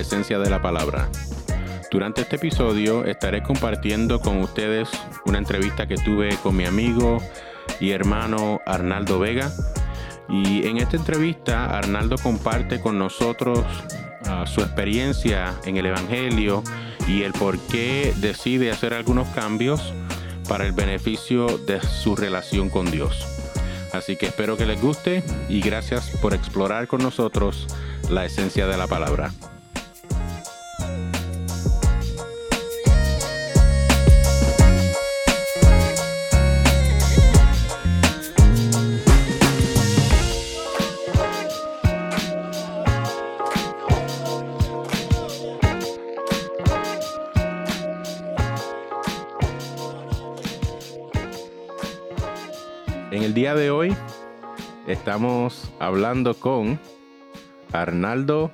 esencia de la palabra. Durante este episodio estaré compartiendo con ustedes una entrevista que tuve con mi amigo y hermano Arnaldo Vega. Y en esta entrevista Arnaldo comparte con nosotros uh, su experiencia en el Evangelio y el por qué decide hacer algunos cambios para el beneficio de su relación con Dios. Así que espero que les guste y gracias por explorar con nosotros la esencia de la palabra. Estamos hablando con Arnaldo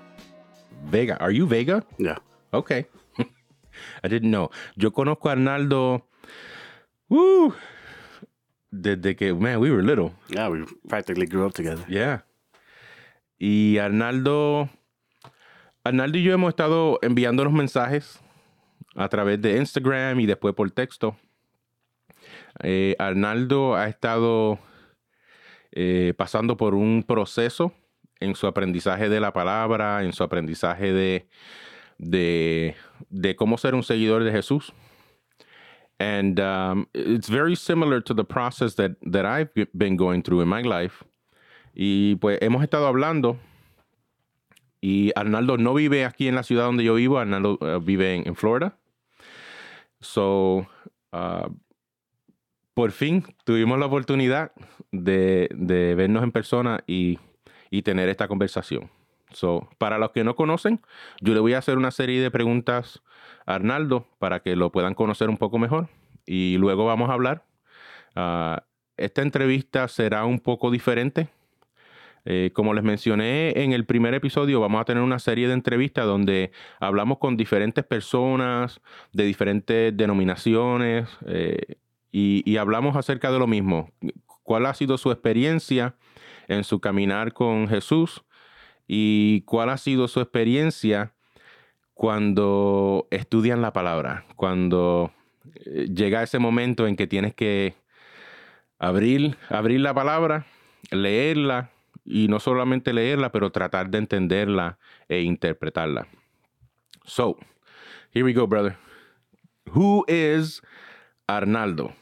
Vega. Are you Vega? Yeah. Okay. I didn't know. Yo conozco a Arnaldo. Woo, desde que, man, we were little. Yeah, we practically grew up together. Yeah. Y Arnaldo, Arnaldo y yo hemos estado enviándonos mensajes a través de Instagram y después por texto. Eh, Arnaldo ha estado eh, pasando por un proceso en su aprendizaje de la palabra, en su aprendizaje de, de, de cómo ser un seguidor de Jesús. And um, it's very similar to the process that, that I've been going through in my life. Y pues hemos estado hablando. Y Arnaldo no vive aquí en la ciudad donde yo vivo. Arnaldo uh, vive en, Florida. So, uh, por fin tuvimos la oportunidad de, vernos en persona y, tener esta conversación. So, para los que no conocen, yo le voy a hacer una serie de preguntas a Arnaldo para que lo puedan conocer un poco mejor y luego vamos a hablar. Uh, esta entrevista será un poco diferente. Eh, como les mencioné en el primer episodio, vamos a tener una serie de entrevistas donde hablamos con diferentes personas de diferentes denominaciones eh, y, hablamos acerca de lo mismo. ¿Cuál ha sido su experiencia en su caminar con Jesús? ¿Y cuál ha sido su experiencia cuando estudian la palabra? Cuando eh, llega ese momento en que tienes que abrir, abrir la palabra, leerla y no solamente leerla, pero tratar de entenderla e interpretarla. So, here we go, brother. Who is Arnaldo?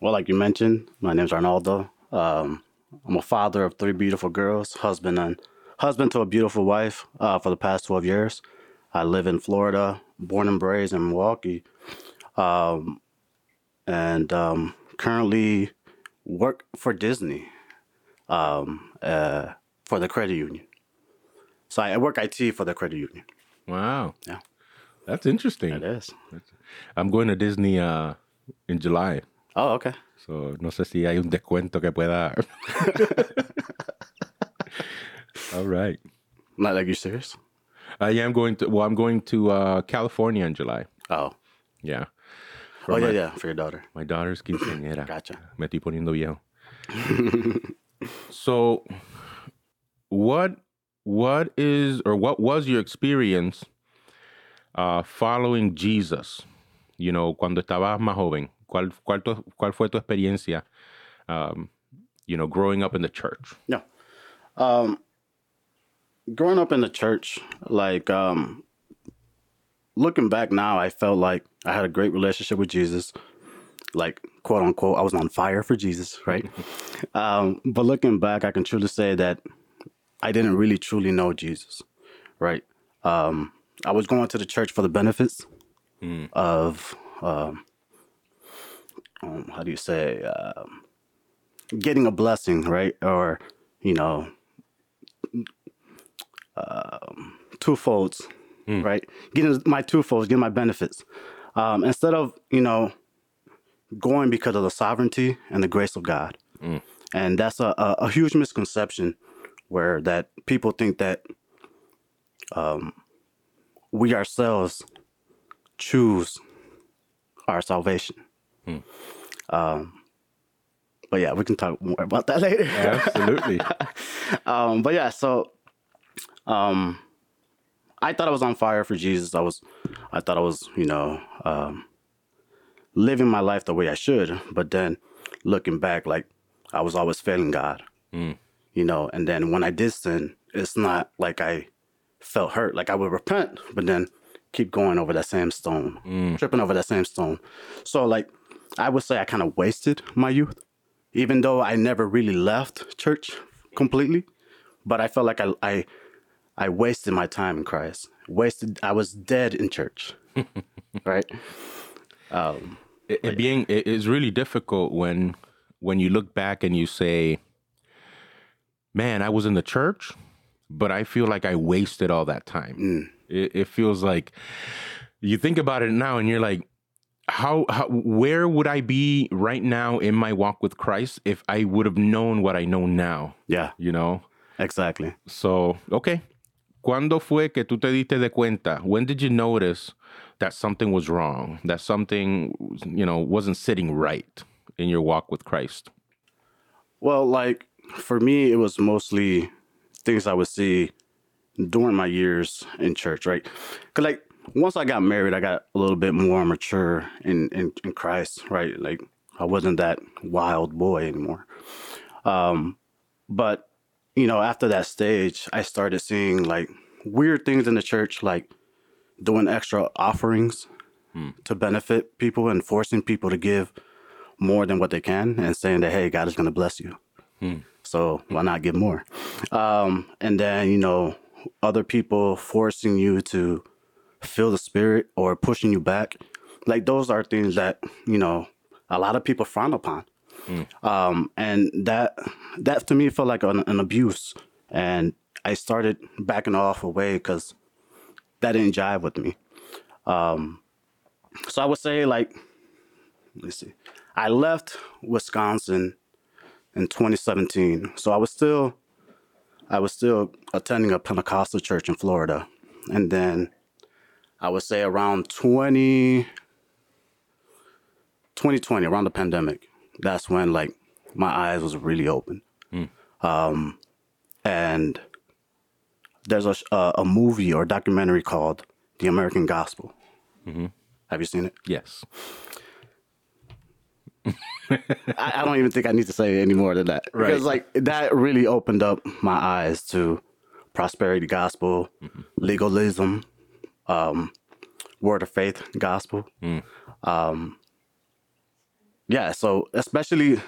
Well, like you mentioned, my name is Arnaldo. Um, I'm a father of three beautiful girls, husband and husband to a beautiful wife uh, for the past 12 years. I live in Florida, born and raised in Milwaukee, um, and um, currently work for Disney um, uh, for the credit union. So I work IT for the credit union. Wow. Yeah. That's interesting. It is. I'm going to Disney uh, in July. Oh, okay. So, no sé si hay un descuento que pueda. All right. Not like you're serious? I am going to. Well, I'm going to uh, California in July. Oh. Yeah. oh, yeah, yeah, for your daughter. My daughter's quinceañera. Gotcha. Me estoy poniendo viejo. so, what what is or what was your experience uh, following Jesus? You know, cuando estabas más joven. ¿Cuál, cuál, tu, cuál fue tu experiencia, um, you know, growing up in the church? Yeah. Um, growing up in the church, like, um, looking back now, I felt like I had a great relationship with Jesus. Like, quote unquote, I was on fire for Jesus, right? um, but looking back, I can truly say that I didn't really truly know Jesus, right? Um, I was going to the church for the benefits Mm. of, um, um, how do you say, um, getting a blessing, right? Or, you know, um, twofolds, right? Getting my twofolds, getting my benefits. Um, instead of, you know, going because of the sovereignty and the grace of God. And that's a, a, a huge misconception where that people think that um, we ourselves choose our salvation. Um, but yeah, we can talk more about that later. Absolutely. um, but yeah, so um, I thought I was on fire for Jesus. I was, I thought I was, you know, um, living my life the way I should. But then looking back, like I was always failing God, Mm. you know. And then when I did sin, it's not like I felt hurt. Like I would repent, but then keep going over that same stone, tripping over that same stone. So like I would say I kind of wasted my youth, even though I never really left church completely. But I felt like I I, I wasted my time in Christ. Wasted. I was dead in church, right? Um, it, it being it is really difficult when when you look back and you say man i was in the church but i feel like i wasted all that time it, it feels like you think about it now and you're like how, how where would i be right now in my walk with christ if i would have known what i know now yeah, you know exactly. so okay ¿Cuándo fue que tú te diste de cuenta? When did you notice that something was wrong? That something, you know, wasn't sitting right in your walk with Christ? Well, like for me, it was mostly things I would see during my years in church, right? Cause like once I got married, I got a little bit more mature in in, in Christ, right? Like I wasn't that wild boy anymore. Um, but you know, after that stage, I started seeing like weird things in the church, like doing extra offerings to benefit people and forcing people to give more than what they can and saying that, hey, God is going to bless you. So why not give more? Um, and then, you know, other people forcing you to feel the spirit or pushing you back. Like those are things that, you know, a lot of people frown upon. Um, and that that to me felt like an, an abuse. And I started backing off away because that didn't jive with me. Um, so I would say like, let me see, I left Wisconsin in 2017. So I was still, I was still attending a Pentecostal church in Florida, and then I would say around 20, 2020, around the pandemic, that's when like my eyes was really open. Hmm. Um, and there's a, a uh, a movie or documentary called The American Gospel. Mm-hmm. Have you seen it? Yes. I, I don't even think I need to say any more than that. Right. Because like that really opened up my eyes to prosperity gospel, legalism, um, word of faith gospel. Um, yeah, so especially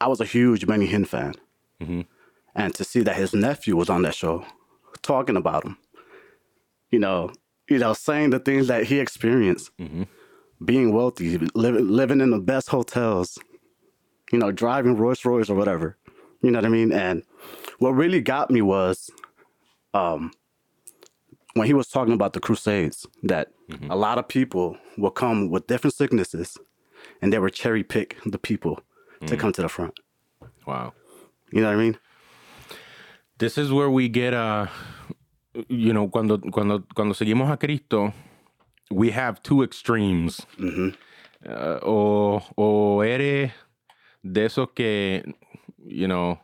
I was a huge Benny Hinn fan. And to see that his nephew was on that show talking about him, you know, you know, saying the things that he experienced being wealthy, living living in the best hotels, you know, driving Rolls Royce or whatever. You know what I mean? And what really got me was um when he was talking about the crusades, that a lot of people will come with different sicknesses and they would cherry pick the people to come to the front. Wow. You know what I mean? This is where we get uh you know, cuando cuando cuando seguimos a Cristo, we have two extremes. Uh, o o eres de esos que you know,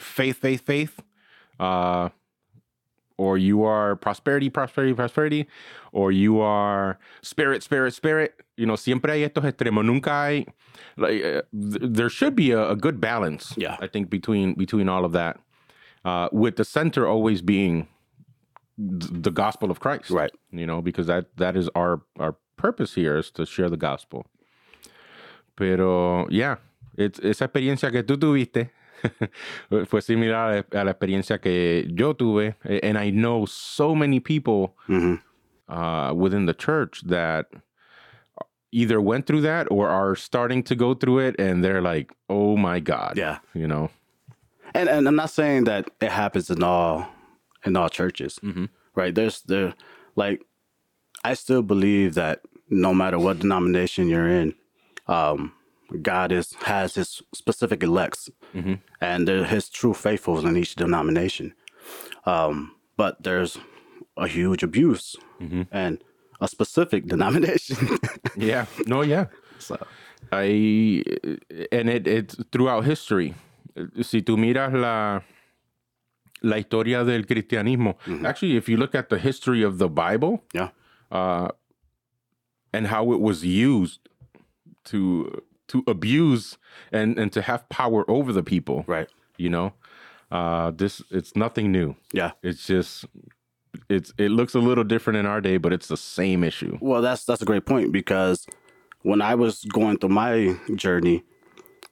faith, faith, faith, uh or you are prosperity, prosperity, prosperity, or you are spirit, spirit, spirit. You know, siempre hay estos extremos. Nunca hay, like, uh, th- there should be a, a good balance. Yeah. I think between between all of that, uh, with the center always being the gospel of Christ. Right. You know, because that that is our our purpose here is to share the gospel. Pero yeah, it's, esa experiencia que tú tuviste fue similar a la experiencia que yo tuve, and I know so many people hmm uh, within the church that either went through that or are starting to go through it, and they're like, "Oh my God!" Yeah. you know. and and I'm not saying that it happens in all in all churches, right? There's there like I still believe that no matter what denomination you're in, um, God is has His specific elects, and they're His true faithfuls in each denomination. Um, but there's a huge abuse and a specific denomination. Yeah, no, yeah. so I and it it's throughout history. Si tú miras la la historia del cristianismo. Actually, if you look at the history of the Bible Yeah. and how it was used to to abuse and and to have power over the people, Right. you know, uh, this it's nothing new. Yeah. It's just it's it looks a little different in our day, but it's the same issue. Well, that's that's a great point because when I was going through my journey,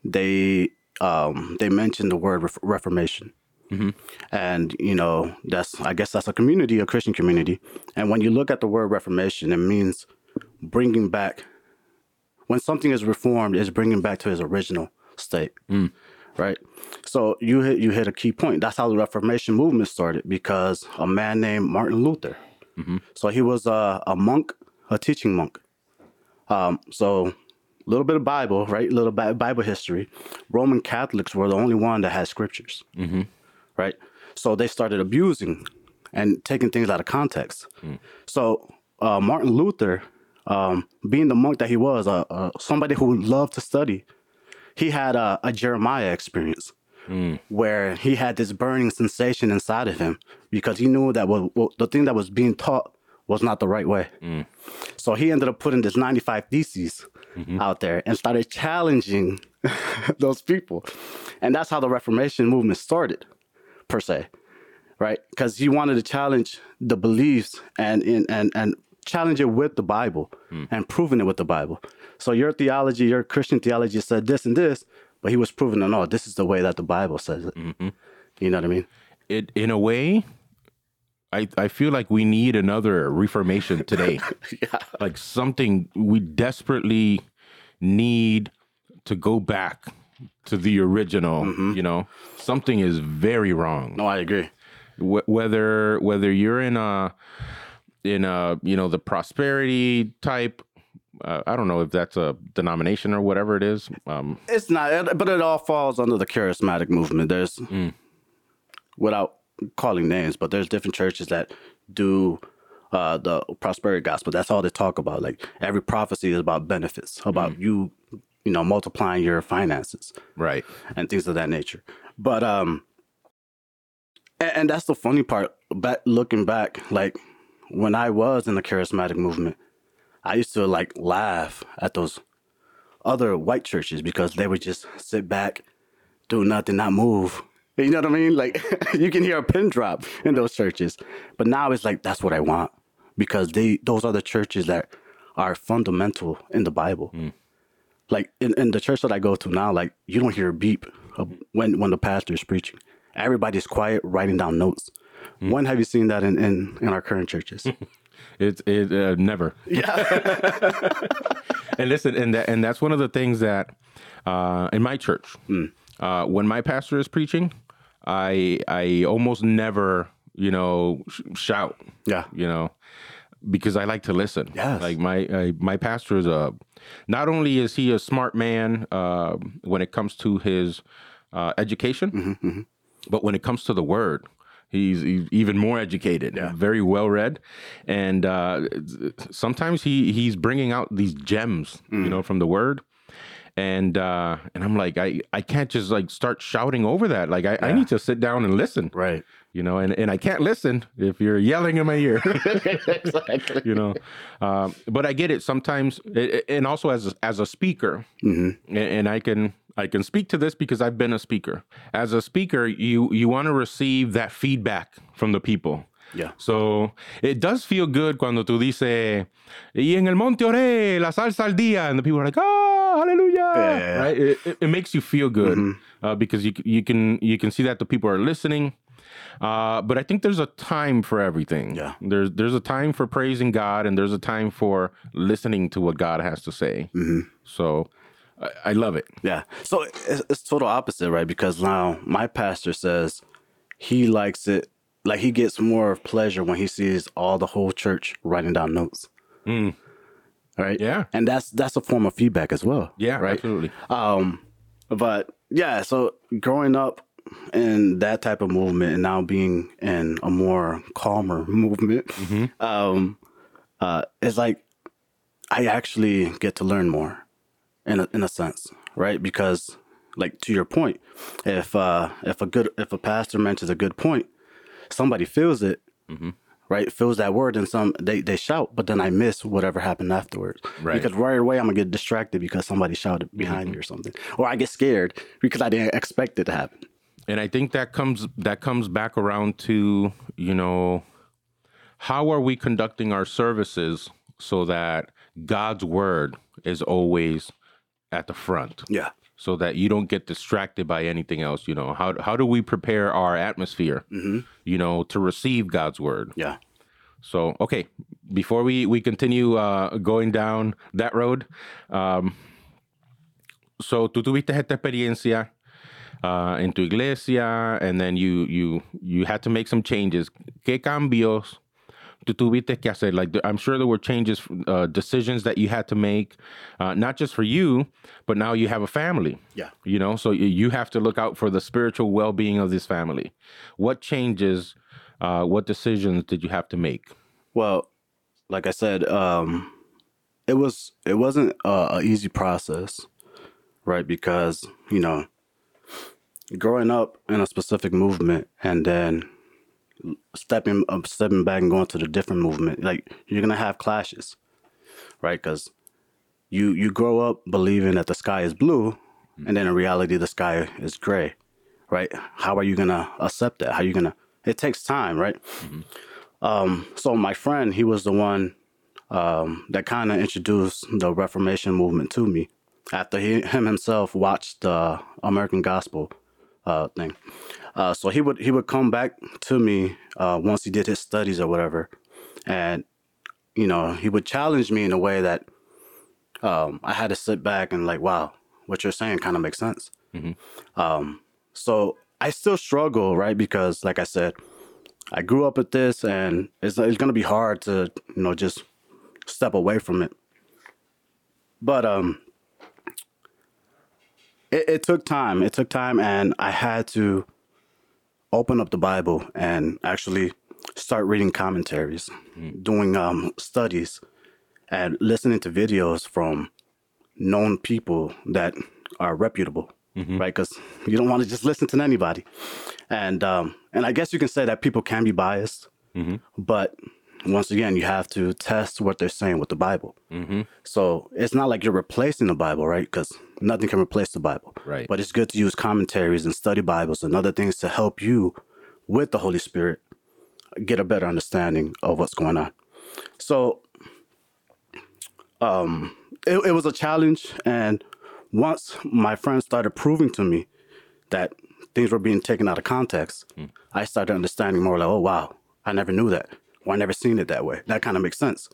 they um, they mentioned the word ref- Reformation, Mm-hmm. and you know that's I guess that's a community, a Christian community. And when you look at the word Reformation, it means bringing back. When something is reformed, it's bringing back to its original state, mm. right? So you hit you hit a key point. That's how the Reformation movement started because a man named Martin Luther. Mm-hmm. So he was a, a monk, a teaching monk. Um, so a little bit of Bible, right? A little Bi- Bible history. Roman Catholics were the only one that had scriptures, mm-hmm. Right? So they started abusing and taking things out of context. So uh, Martin Luther, um, being the monk that he was, uh, uh, somebody who loved to study, he had a, a Jeremiah experience where he had this burning sensation inside of him because he knew that what, what, the thing that was being taught was not the right way. So he ended up putting this 95 theses out there and started challenging those people. And that's how the Reformation movement started, per se, right? Because he wanted to challenge the beliefs and, and, and, and challenge it with the Bible hmm. and proving it with the Bible. So your theology, your Christian theology said this and this, but he was proving, no, no, this is the way that the Bible says it. Mm-hmm. You know what I mean? It in a way, I I feel like we need another reformation today. yeah. like something we desperately need to go back to the original you know something is very wrong No, I agree. Wh- whether whether you're in a in a you know the prosperity type uh, i don't know if that's a denomination or whatever it is um It's not, but it all falls under the charismatic movement. There's, without calling names, but there's different churches that do uh, the prosperity gospel. That's all they talk about. Like every prophecy is about benefits, about you, you know, multiplying your finances right and things of that nature. But um, and, and that's the funny part. but looking back, like when I was in the charismatic movement, I used to like laugh at those other white churches because they would just sit back, do nothing, not move. You know what I mean? Like you can hear a pin drop in those churches. But now it's like that's what I want because they those are the churches that are fundamental in the Bible. Like in, in the church that I go to now, like you don't hear a beep when when the pastor is preaching. Everybody's quiet, writing down notes. When have you seen that in, in, in our current churches? it's it uh, never yeah. and listen, and that, and that's one of the things that uh, in my church, uh, when my pastor is preaching, I I almost never you know sh- shout, Yeah. you know, because I like to listen. Yes. like my uh, my pastor is a not only is he a smart man uh, when it comes to his uh, education, but when it comes to the word. He's, he's even more educated, yeah. very well read, and uh, sometimes he he's bringing out these gems, you know, from the word, and uh, and I'm like, I I can't just like start shouting over that. Like I, I need to sit down and listen, Right. You know, and and I can't listen if you're yelling in my ear, exactly. you know. Um, but I get it sometimes, and also as a, as a speaker, and, and I can I can speak to this because I've been a speaker. As a speaker, you you want to receive that feedback from the people. Yeah. So it does feel good cuando tú dices, y en el monte oré, la salsa al día, and the people are like, oh, hallelujah. Yeah. Right? It, it, it makes you feel good uh, because you you can you can see that the people are listening. Uh, but I think there's a time for everything. Yeah. There's there's a time for praising God, and there's a time for listening to what God has to say. So I, I love it. Yeah. So it's, it's total opposite, right? Because now my pastor says he likes it, like he gets more of pleasure when he sees all the whole church writing down notes. Right. Yeah. And that's that's a form of feedback as well. Yeah, Right. absolutely. Um, but yeah, so growing up in that type of movement and now being in a more calmer movement, um, uh, it's like I actually get to learn more in a, in a sense, right? Because like to your point, if uh, if a good if a pastor mentions a good point, somebody feels it, right? Feels that word, and some they they shout, but then I miss whatever happened afterwards. Right. Because right away I'm gonna get distracted because somebody shouted behind me or something, or I get scared because I didn't expect it to happen. And I think that comes that comes back around to you know how are we conducting our services so that God's word is always at the front Yeah. so that you don't get distracted by anything else you know how how do we prepare our atmosphere you know to receive God's word Yeah. so okay before we we continue uh, going down that road um, so tú tuviste esta experiencia uh, tu iglesia and then you you you had to make some changes. Qué cambios tú tuviste que hacer? Like i'm sure there were changes uh, decisions that you had to make uh, not just for you but now you have a family. Yeah. you know so you- have to look out for the spiritual well-being of this family. What changes uh, what decisions did you have to make? Well, like I said, um, it was it wasn't a, a easy process, right? Because you know, growing up in a specific movement and then stepping up, stepping back and going to the different movement, like you're gonna have clashes, right? Because you you grow up believing that the sky is blue, and then in reality the sky is gray, right? How are you gonna accept that? How are you gonna? It takes time, right? Um, so my friend, he was the one um, that kind of introduced the Reformation movement to me. After he him himself watched the American Gospel uh, thing, uh, so he would he would come back to me uh, once he did his studies or whatever, and you know he would challenge me in a way that um, I had to sit back and like, wow, what you're saying kind of makes sense. Um, so I still struggle, right? Because like I said, I grew up with this, and it's it's gonna be hard to you know just step away from it. But um, it, it took time. It took time, and I had to open up the Bible and actually start reading commentaries, doing um studies, and listening to videos from known people that are reputable, right? Because you don't want to just listen to anybody, and um, and I guess you can say that people can be biased, but once again, you have to test what they're saying with the Bible. So it's not like you're replacing the Bible, right? Because nothing can replace the Bible, Right. But it's good to use commentaries and study Bibles and other things to help you with the Holy Spirit get a better understanding of what's going on. So um, it, it was a challenge. And once my friends started proving to me that things were being taken out of context, I started understanding more like, oh, wow, I never knew that. Or I never seen it that way. That kind of makes sense.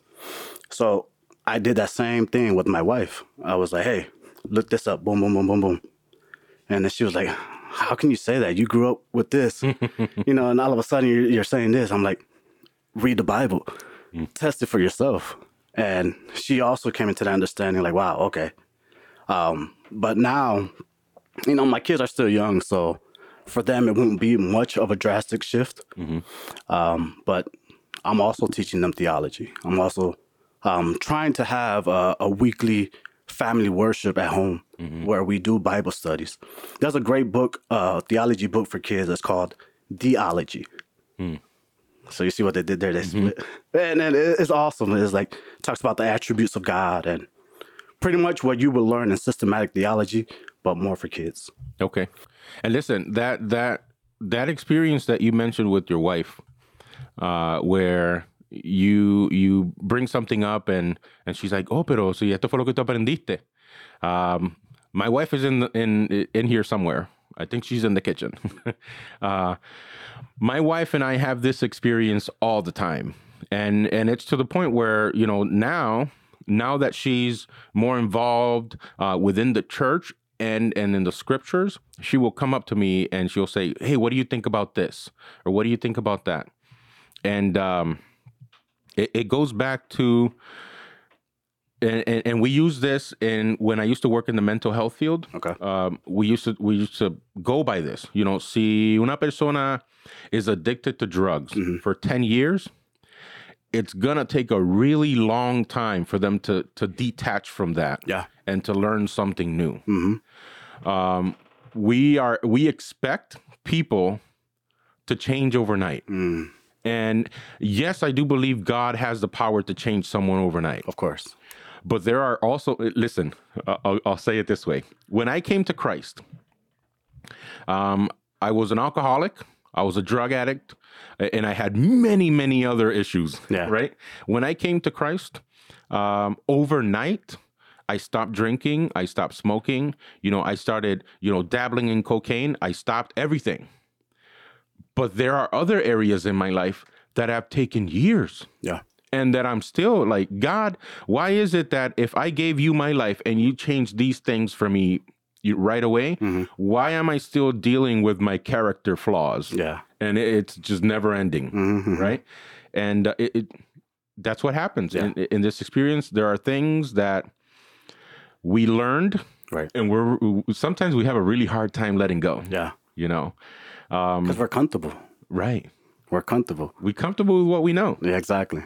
So I did that same thing with my wife. I was like, hey, look this up. Boom, boom, boom, boom, boom. And then she was like, how can you say that? You grew up with this, you know, and all of a sudden you're, you're saying this. I'm like, read the Bible, test it for yourself. And she also came into that understanding, like, wow, okay. Um, but now, you know, my kids are still young, so for them it wouldn't be much of a drastic shift. Um, but I'm also teaching them theology. I'm also um, trying to have a, a weekly family worship at home where we do Bible studies. There's a great book, uh, theology book for kids. It's called The Ology. So you see what they did there? They split, and, and it's awesome. It's like talks about the attributes of God and pretty much what you would learn in systematic theology, but more for kids. Okay. And listen, that that that experience that you mentioned with your wife, uh, where you you bring something up and and she's like, oh, pero si esto fue lo que tú aprendiste. Um, my wife is in in in here somewhere. I think she's in the kitchen. uh, my wife and I have this experience all the time, and and it's to the point where you know now now that she's more involved uh, within the church and and in the scriptures, she will come up to me and she'll say, "Hey, what do you think about this?" or "What do you think about that?" And um, it, it goes back to and, and, and we use this in when I used to work in the mental health field. Okay. Um, we used to we used to go by this. You know, si una persona is addicted to drugs for ten years, it's gonna take a really long time for them to to detach from that. Yeah. And to learn something new. Um, we are we expect people to change overnight. And yes, I do believe God has the power to change someone overnight. Of course. But there are also, listen, uh, I'll, I'll say it this way. When I came to Christ, um, I was an alcoholic, I was a drug addict, and I had many, many other issues. Yeah. Right. When I came to Christ, um, overnight, I stopped drinking, I stopped smoking. You know, I started, you know, dabbling in cocaine. I stopped everything. But there are other areas in my life that have taken years Yeah. and that I'm still like, God, why is it that if I gave you my life and you changed these things for me right away, why am I still dealing with my character flaws? Yeah. And it's just never ending, Mhm. right? And uh, it, it that's what happens in, in this experience. There are things that we learned, Right. and we're sometimes we have a really hard time letting go. Yeah. You know, Because we're comfortable. right? We're comfortable. We're comfortable with what we know, Yeah, exactly.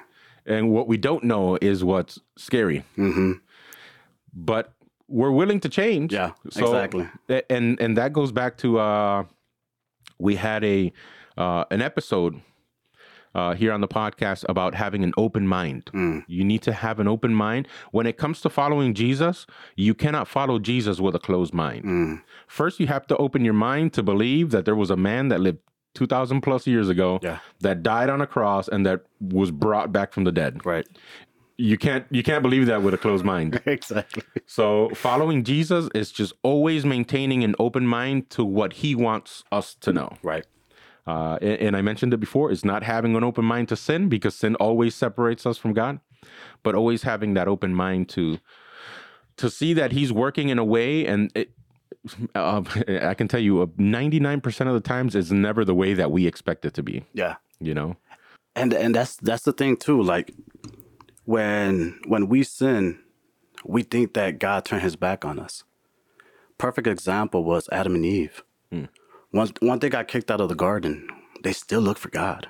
and what we don't know is what's scary. hmm but we're willing to change. Yeah, exactly. And and that goes back to uh, we had a uh, an episode uh, here on the podcast about having an open mind. Mm. You need to have an open mind when it comes to following Jesus. You cannot follow Jesus with a closed mind. Mm. First, you have to open your mind to believe that there was a man that lived. 2000 plus years ago Yeah. that died on a cross and that was brought back from the dead Right. you can't you can't believe that with a closed mind exactly. so following Jesus is just always maintaining an open mind to what he wants us to know. Right. Uh, and, and I mentioned it before, is not having an open mind to sin because sin always separates us from God, but always having that open mind to to see that he's working in a way and it, uh, I can tell you, uh, 99% of the times is never the way that we expect it to be, Yeah. you know? and and that's that's the thing too like when when we sin we think that god turned his back on us perfect example was adam and eve once once they got kicked out of the garden they still looked for god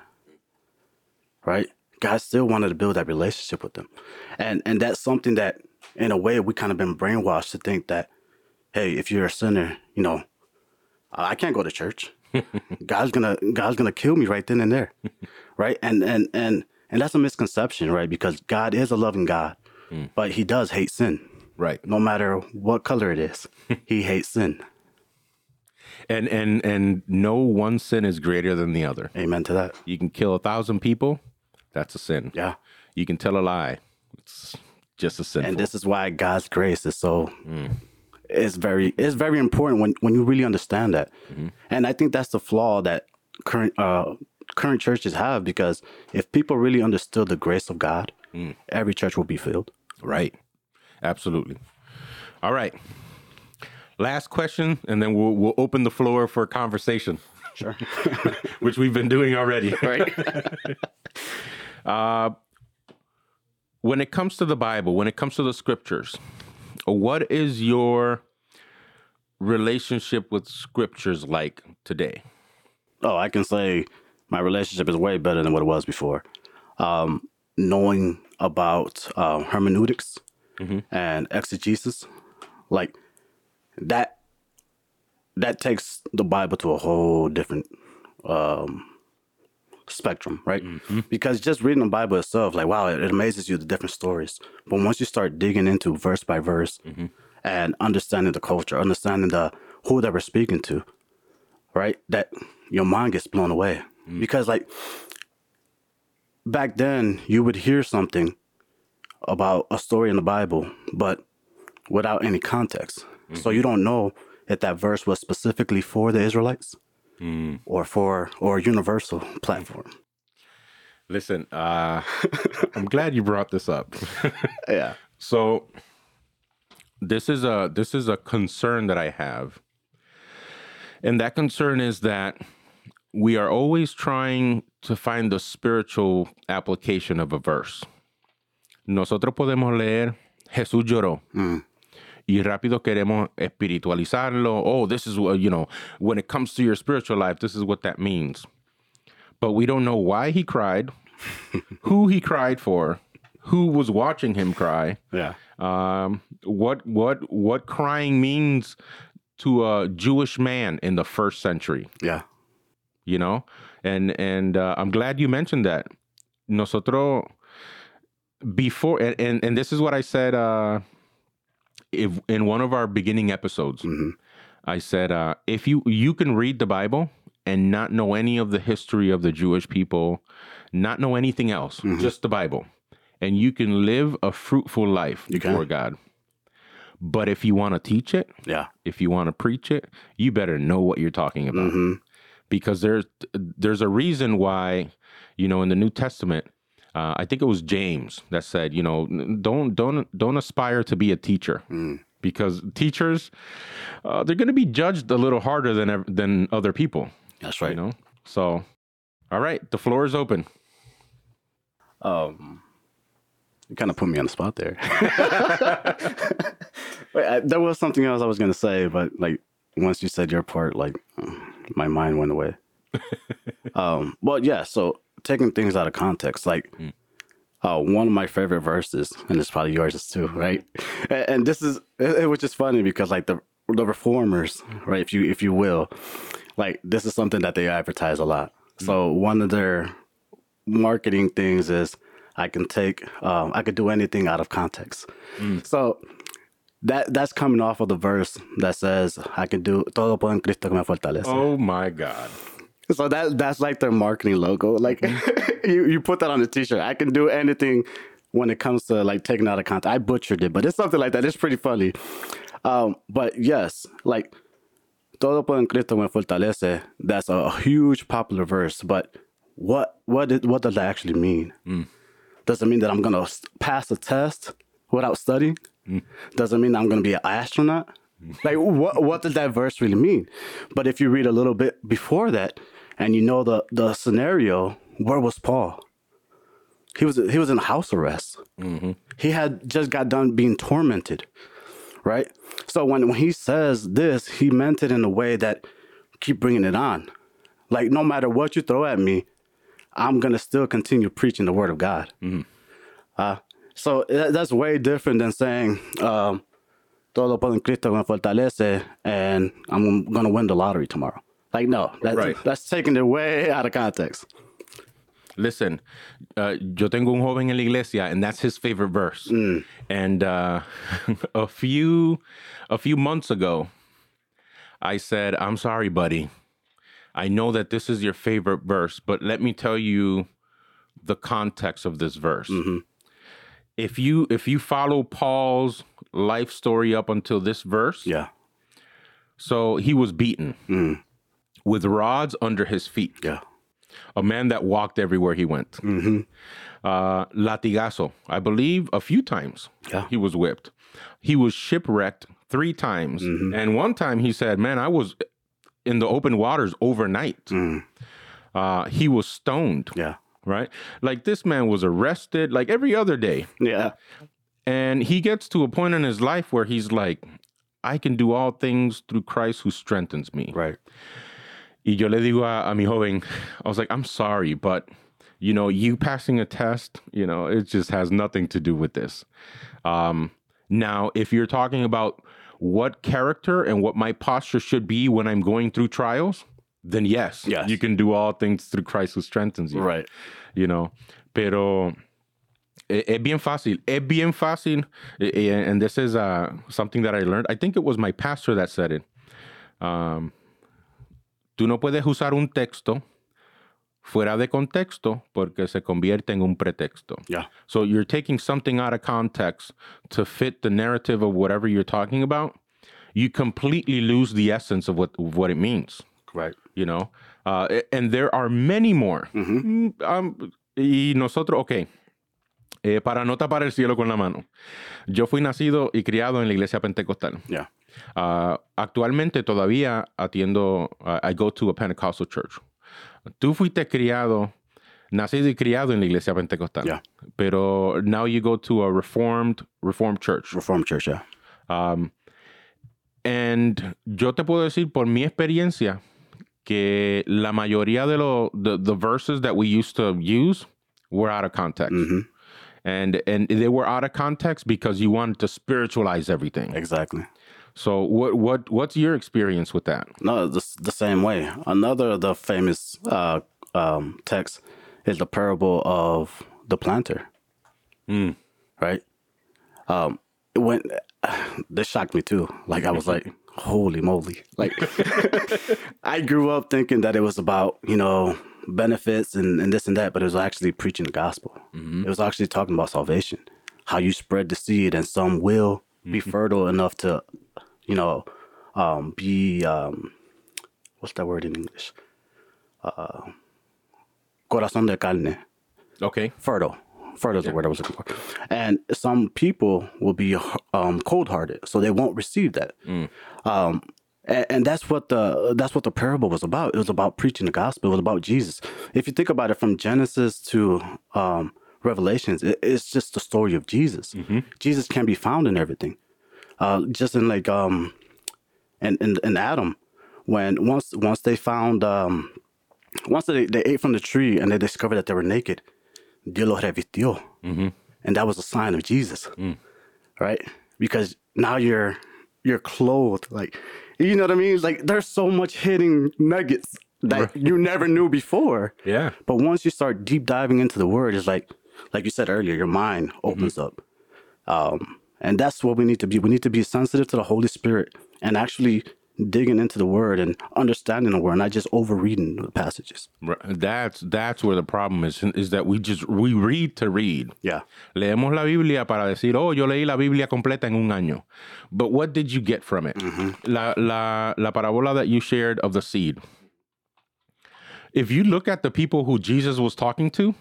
right god still wanted to build that relationship with them and and that's something that in a way we kind of been brainwashed to think that hey if you're a sinner you know i can't go to church God's gonna God's gonna kill me right then and there, right? And and and and that's a misconception, right? Because God is a loving God, hmm. but He does hate sin, Right. no matter what color it is. he hates sin. And, and, and no one sin is greater than the other. Amen to that. You can kill a thousand people, that's a sin. Yeah, You can tell a lie, it's just a sin. and this is why God's grace is so. Mm. It's very it's very important when when you really understand that, mm-hmm. and I think that's the flaw that current uh current churches have because if people really understood the grace of God, mm. every church will be filled. Right. Absolutely. All right. Last question, and then we'll we'll open the floor for conversation, Sure. which we've been doing already. right. when it comes to the Bible, when it comes to the scriptures, what is your relationship with scriptures like today? Oh, I can say my relationship is way better than what it was before. Um, knowing about um, hermeneutics and exegesis, like that, that takes the Bible to a whole different um, spectrum, right? Mm-hmm. Because just reading the Bible itself, like wow, it, it amazes you the different stories. But once you start digging into verse by verse mm-hmm. and understanding the culture, understanding the who they were speaking to, right? That your mind gets blown away mm. because like back then you would hear something about a story in the Bible, but without any context. So you mm-hmm. don't know if that verse was specifically for the Israelites mm. or for or universal platform. Listen, uh, I'm glad you brought this up. Yeah. So this is a this is a concern that I have. And that concern is that we are always trying to find the spiritual application of a verse. Nosotros podemos leer Jesús lloró. Mm. Y rápido queremos espiritualizarlo. Oh, this is what, you know, when it comes to your spiritual life, this is what that means. But we don't know why he cried, who he cried for, who was watching him cry Yeah. um, what what what crying means to a Jewish man in the first century. Yeah. You know, And and uh, I'm glad you mentioned that. Nosotros before and and, and this is what I said uh if in one of our beginning episodes. Mhm. I said uh if you you can read the Bible and not know any of the history of the Jewish people, not know anything else, just the Bible. And you can live a fruitful life You can. before God. But if you want to teach it, Yeah. if you want to preach it, you better know what you're talking about hmm because there's there's a reason why you know in the New Testament uh, I think it was James that said you know don't don't don't aspire to be a teacher because teachers uh, they're going to be judged a little harder than than other people That's right. you know so all right the floor is open Um, you kind of put me on the spot there. Wait, I, there was something else I was gonna say, but like once you said your part, like my mind went away. um, well, yeah. So taking things out of context, like uh, one of my favorite verses, and it's probably yours too, right? And, and this is it, which is funny because like the the reformers, right? If you if you will, like this is something that they advertise a lot. So one of their marketing things is I can take um, I could do anything out of context. So that that's coming off of the verse that says I can do todo por en Cristo que me fortalece. oh my god So that that's like their marketing logo. Like mm-hmm. you, you put that on a t-shirt. I can do anything when it comes to like taking out a context. I butchered it, but it's something like that. It's pretty funny. Um, but yes, like todo por en Cristo me fortalece. That's a huge popular verse. But what what it, what does that actually mean? Mm. Does it mean that I'm gonna pass a test without studying? Mm. Does it mean I'm gonna be an astronaut? Mm. Like what what does that verse really mean? But if you read a little bit before that, and you know the the scenario, where was Paul? He was he was in house arrest. He had just got done being tormented, right? So when when he says this, he meant it in a way that keep bringing it on. Like no matter what you throw at me, I'm gonna still continue preaching the word of God. Uh, so that- that's way different than saying um, todo por en Cristo me fortalece, and I'm gonna win the lottery tomorrow. Like no, that's Right. that's taking it way out of context. Listen, uh, yo tengo un joven en la iglesia, and that's his favorite verse. And uh, a few a few months ago, I said, "I'm sorry, buddy. I know that this is your favorite verse, but let me tell you the context of this verse. If you if you follow Paul's life story up until this verse, Yeah, so he was beaten with rods under his feet." yeah, a man that walked everywhere he went. Uh, latigazo, I believe a few times Yeah. he was whipped. He was shipwrecked three times. And one time he said, Man, I was in the open waters overnight. Uh, he was stoned, yeah, right? Like this man was arrested like every other day. yeah, And he gets to a point in his life where he's like, I can do all things through Christ who strengthens me. right. Y yo le digo a, a mi joven, I was like, I'm sorry, but you know, you passing a test, you know, it just has nothing to do with this. Um, now, if you're talking about what character and what my posture should be when I'm going through trials, then yes, Yes. you can do all things through Christ who strengthens you. Right. You know, pero es bien fácil. Es bien fácil. And this is uh, something that I learned. I think it was my pastor that said it. Um, tú no puedes usar un texto fuera de contexto porque se convierte en un pretexto. Yeah. So you're taking something out of context to fit the narrative of whatever you're talking about. You completely lose the essence of what of what it means Right. you know uh, and there are many more Mm, um, y nosotros ok eh, para no tapar el cielo con la mano yo fui nacido y criado en la iglesia pentecostal Yeah. Ah, actualmente todavía atiendo uh, I go to a Pentecostal church tú fuiste criado nacido y criado en la iglesia pentecostal Yeah. pero now you go to a reformed reformed church Reformed Church. Yeah. Um, and yo te puedo decir por mi experiencia que la mayoría de los the, the verses that we used to use were out of context. Mhm. And and they were out of context because you wanted to spiritualize everything. Exactly. So what what what's your experience with that? No, the, the same way. Another of the famous uh, um, text is the parable of the planter. Right. Um, when this shocked me too. Like I was like, holy moly! Like I grew up thinking that it was about you know benefits and, and this and that, but it was actually preaching the gospel. It was actually talking about salvation, how you spread the seed, and some will be fertile enough to, you know, um, be um, what's that word in English? Uh, corazón de carne Okay. fertile. Fertile is the word I was looking for. And some people will be um, cold-hearted, so they won't receive that. Um, and, and that's what the that's what the parable was about. It was about preaching the gospel. It was about Jesus. If you think about it, from Genesis to um, Revelations, it, it's just the story of Jesus. Jesus can be found in everything. Uh, just in like um, and in, in Adam, when once once they found um, once they, they ate from the tree and they discovered that they were naked, Dios los revistió. And that was a sign of Jesus. Right? Because now you're you're clothed. Like you know what I mean? Like there's so much hidden nuggets that you never knew before. Yeah. But once you start deep diving into the word, it's like like you said earlier, your mind opens up. Um, and that's what we need to be. We need to be sensitive to the Holy Spirit and actually digging into the word and understanding the word, not just overreading the passages. That's that's where the problem is. Is that we just we read to read. Yeah. Leemos la Biblia para decir, oh, yo leí la Biblia completa en un año. But what did you get from it? Mm-hmm. La, la, la parábola that you shared of the seed. If you look at the people who Jesus was talking to,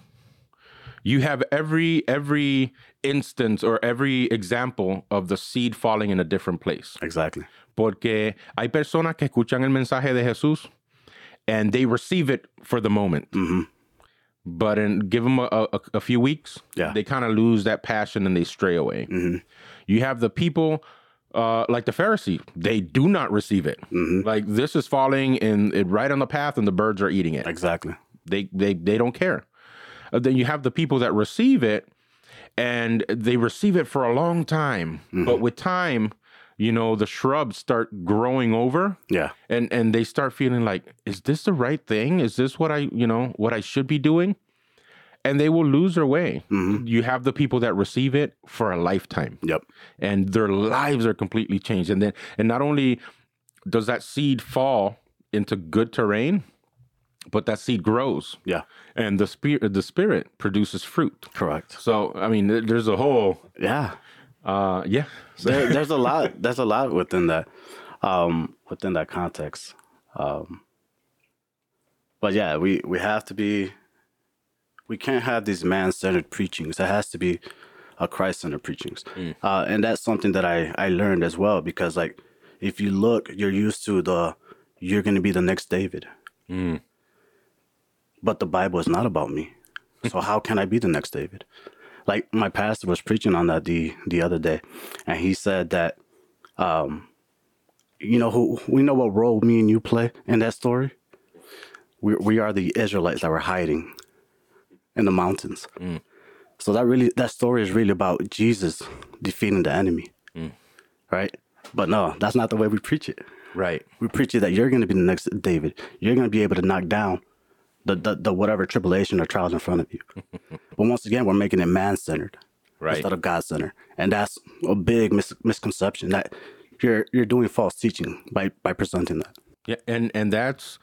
you have every every instance or every example of the seed falling in a different place. Exactly. Porque hay personas que escuchan el mensaje de Jesús and they receive it for the moment. Mm-hmm. But in give them a, a, a few weeks, Yeah. they kind of lose that passion and they stray away. Mm-hmm. You have the people uh, like the Pharisee, they do not receive it. Mm-hmm. Like this is falling in it right on the path and the birds are eating it. Exactly. They they they don't care. Uh, then you have the people that receive it, and they receive it for a long time. But with time, you know, the shrubs start growing over, Yeah. and and they start feeling like, is this the right thing? Is this what I you know what I should be doing? And they will lose their way. You have the people that receive it for a lifetime Yep. and their lives are completely changed. And then, and not only does that seed fall into good terrain, but that seed grows, Yeah. and the spirit, the spirit produces fruit. Correct. So, I mean, there's a whole, Yeah. uh, yeah, There, there's a lot. There's a lot within that, um, within that context. Um, but yeah, we we have to be. We can't have these man-centered preachings. It has to be a Christ-centered preachings, uh, and that's something that I I learned as well. Because like, if you look, you're used to the, you're going to be the next David. But the Bible is not about me. So how can I be the next David? Like my pastor was preaching on that the the other day, and he said that, um, you know, who we know what role me and you play in that story. We we are the Israelites that were hiding in the mountains. So that really that story is really about Jesus defeating the enemy, right? But no, that's not the way we preach it. right, We preach it that you're going to be the next David. You're going to be able to knock down the, the, the whatever tribulation or trials in front of you. but once again, we're making it man centered right. instead of God centered, and that's a big mis- misconception that you're you're doing false teaching by by presenting that. Yeah, and and that's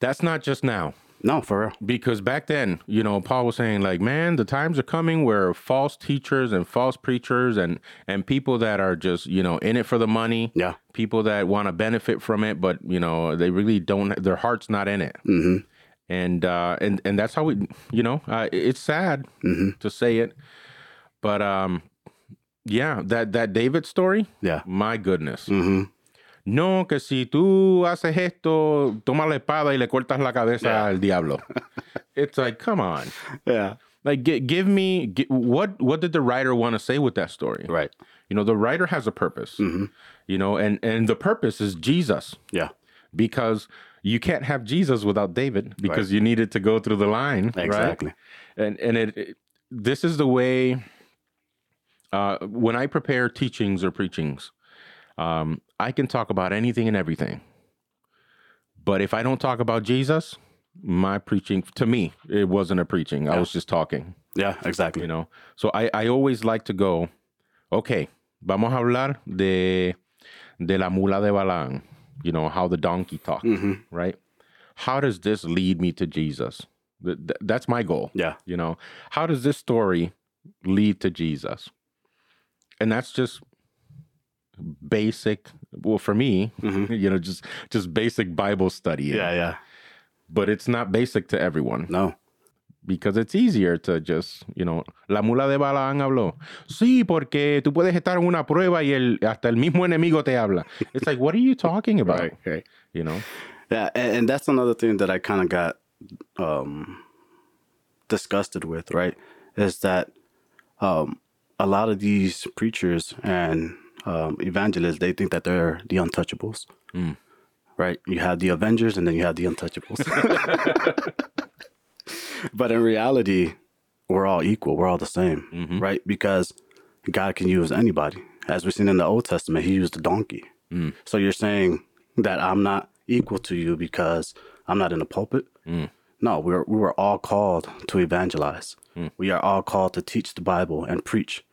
that's not just now. No, for real. because back then, you know, Paul was saying like, man, the times are coming where false teachers and false preachers and and people that are just, you know, in it for the money, Yeah. people that want to benefit from it, but you know, they really don't. Their heart's not in it, mm-hmm. And uh, and and that's how we, you know, uh, it's sad to say it, but um, yeah, that that David story, Yeah. my goodness. Mm-hmm. No, que si tú haces esto, toma la espada y le cortas la cabeza Yeah. al diablo. it's like, come on. Yeah. Like, gi- give me what? What did the writer want to say with that story? Right. You know, the writer has a purpose. You know, and and the purpose is Jesus, Yeah. because you can't have Jesus without David, because you needed to go through the line, right? Exactly. And and it, it- this is the way. Uh, when I prepare teachings or preachings, um, I can talk about anything and everything. But if I don't talk about Jesus, my preaching to me it wasn't a preaching. I was just talking. Yeah, exactly. You know, so I I always like to go. Okay, vamos a hablar de de la mula de Balaam. You know how the donkey talked, mm-hmm. right? How does this lead me to Jesus? Th- th- that's my goal. Yeah. You know, how does this story lead to Jesus? And that's just basic. Well, for me, mm-hmm. you know, just just basic Bible study. Yeah, yeah. But it's not basic to everyone No. Because it's easier to just, you know, la mula de Balaam habló. Sí, porque tú puedes estar en una prueba y el, hasta el mismo enemigo te habla. It's like, what are you talking about? right. You know? Yeah, and, and that's another thing that I kind of got um, disgusted with, right? Is that um, a lot of these preachers and um, evangelists they think that they're the untouchables, right? You have the Avengers and then you have the untouchables. but in reality, we're all equal. We're all the same, mm-hmm. right? Because God can use anybody. As we've seen in the Old Testament, He used a donkey. Mm. So you're saying that I'm not equal to you because I'm not in the pulpit? Mm. No, we're we were all called to evangelize. Mm. We are all called to teach the Bible and preach,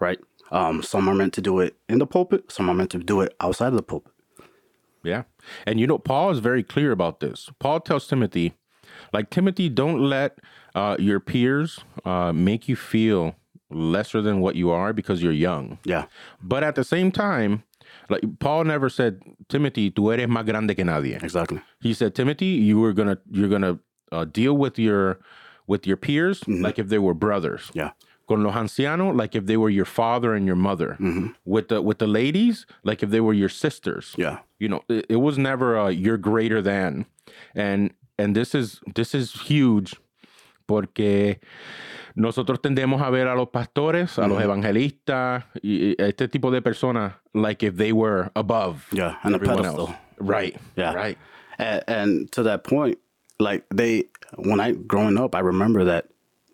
right? Um, some are meant to do it in the pulpit. Some are meant to do it outside of the pulpit. Yeah. And you know, Paul is very clear about this. Paul tells Timothy, like, Timothy, don't let uh, your peers uh, make you feel lesser than what you are because you're young. Yeah, But at the same time, like Paul never said, Timothy, tú eres más grande que nadie. exactly. He said, Timothy, you were gonna you're gonna uh, deal with your with your peers like if they were brothers. Yeah, Con los ancianos, like if they were your father and your mother. With the with the ladies, like if they were your sisters. yeah, You know, it, it was never uh, you're greater than, and and this is this is huge, porque nosotros tendemos a ver a los pastores, a los evangelistas, y, este tipo de personas, like if they were above. yeah, and a everyone pedestal. else. Right. Yeah. Right. And, and to that point, like they, when I growing up, I remember that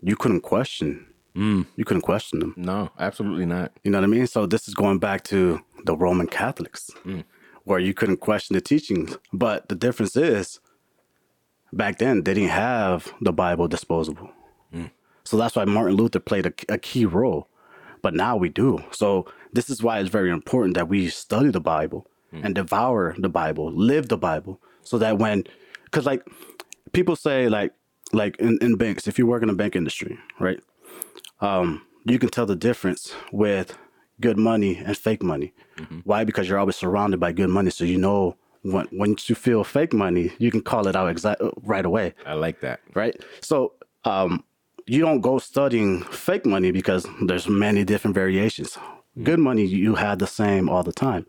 you couldn't question. Mm. You couldn't question them. No, absolutely not. You know what I mean? So this is going back to the Roman Catholics, mm. where you couldn't question the teachings. But the difference is, back then they didn't have the Bible disposable. Mm. So that's why Martin Luther played a, a key role. But now we do. So this is why it's very important that we study the Bible mm. and devour the Bible, live the Bible, so that when, because like people say like like in, in banks, if you work in the bank industry, right? um, you can tell the difference with good money and fake money. Mm-hmm. Why? Because you're always surrounded by good money, so you know once you feel fake money, you can call it out exact right away, I like that. right? So um, you don't go studying fake money because there's many different variations. Mm. Good money you have the same all the time,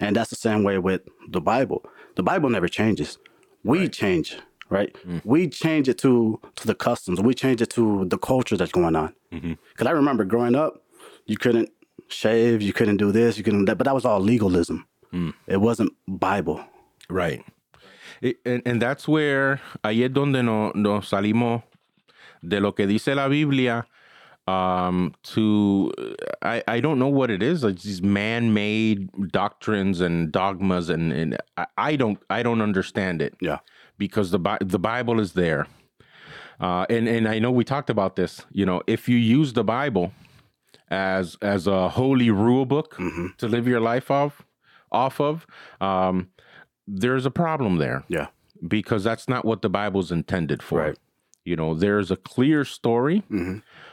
and that's the same way with the Bible. The Bible never changes. We change, right? Mm. We change it to to the customs. We change it to the culture that's going on. Mm-hmm. Because I remember growing up, you couldn't shave, you couldn't do this, you couldn't that, but that was all legalism. Mm. It wasn't Bible. Right. And, and that's where ahí es donde no, nos salimos de lo que dice la Biblia um, to I, I don't know what it is like these man-made doctrines and dogmas and, and I, I don't I don't understand it Yeah. because the Bi- the Bible is there uh, and and I know we talked about this you know if you use the Bible as as a holy rule book to live your life off off of um, there's a problem there Yeah. because that's not what the Bible's intended for. Right. You know, there's a clear story,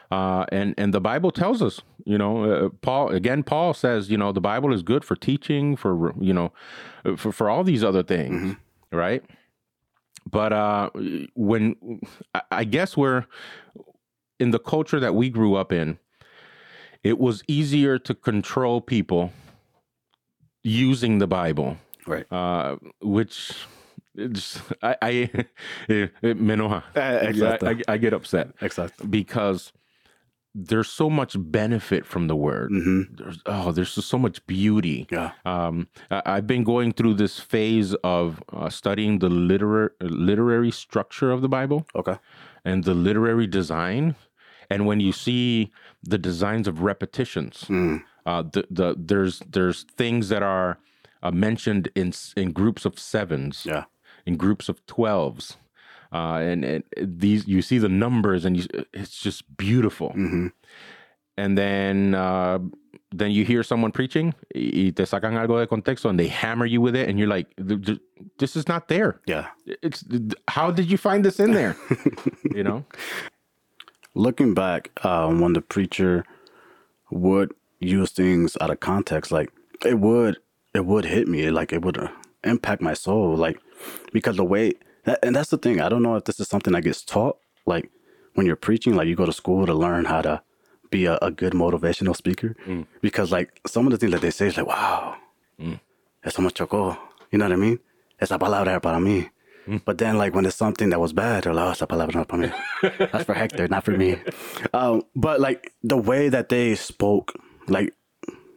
uh, and and the Bible tells us. You know, uh, Paul again. Paul says, you know, the Bible is good for teaching, for you know, for for all these other things, right? But uh, when I- I guess we're in the culture that we grew up in, it was easier to control people using the Bible Right. uh, which it's, I, I it, it me enoja. Eh. I, I, I get upset Exactly. because there's so much benefit from the word. There's, oh, there's just so much beauty. Yeah. Um, I, I've been going through this phase of uh, studying the literar- literary structure of the Bible Okay. and the literary design. And when you see the designs of repetitions, uh, the, the there's there's things that are uh, mentioned in in groups of sevens, Yeah. in groups of twelves, uh, and, and these you see the numbers, and you, it's just beautiful. And then uh, then you hear someone preaching, y te sacan algo de contexto, and they hammer you with it, and you're like, "This is not there." Yeah. It's how did you find this in there? you know. Looking back, um, when the preacher would use things out of context, like it would, it would hit me, like it would uh, impact my soul, like because the way that, and that's the thing. I don't know if this is something that gets taught, like when you're preaching, like you go to school to learn how to be a, a good motivational speaker, because like some of the things that they say is like, wow, eso me chocó. You know what I mean? Esa palabra era para mí. But then, like when it's something that was bad, like, "Oh, esa palabra para mí. That's for Hector, not for me." Um, but like the way that they spoke, like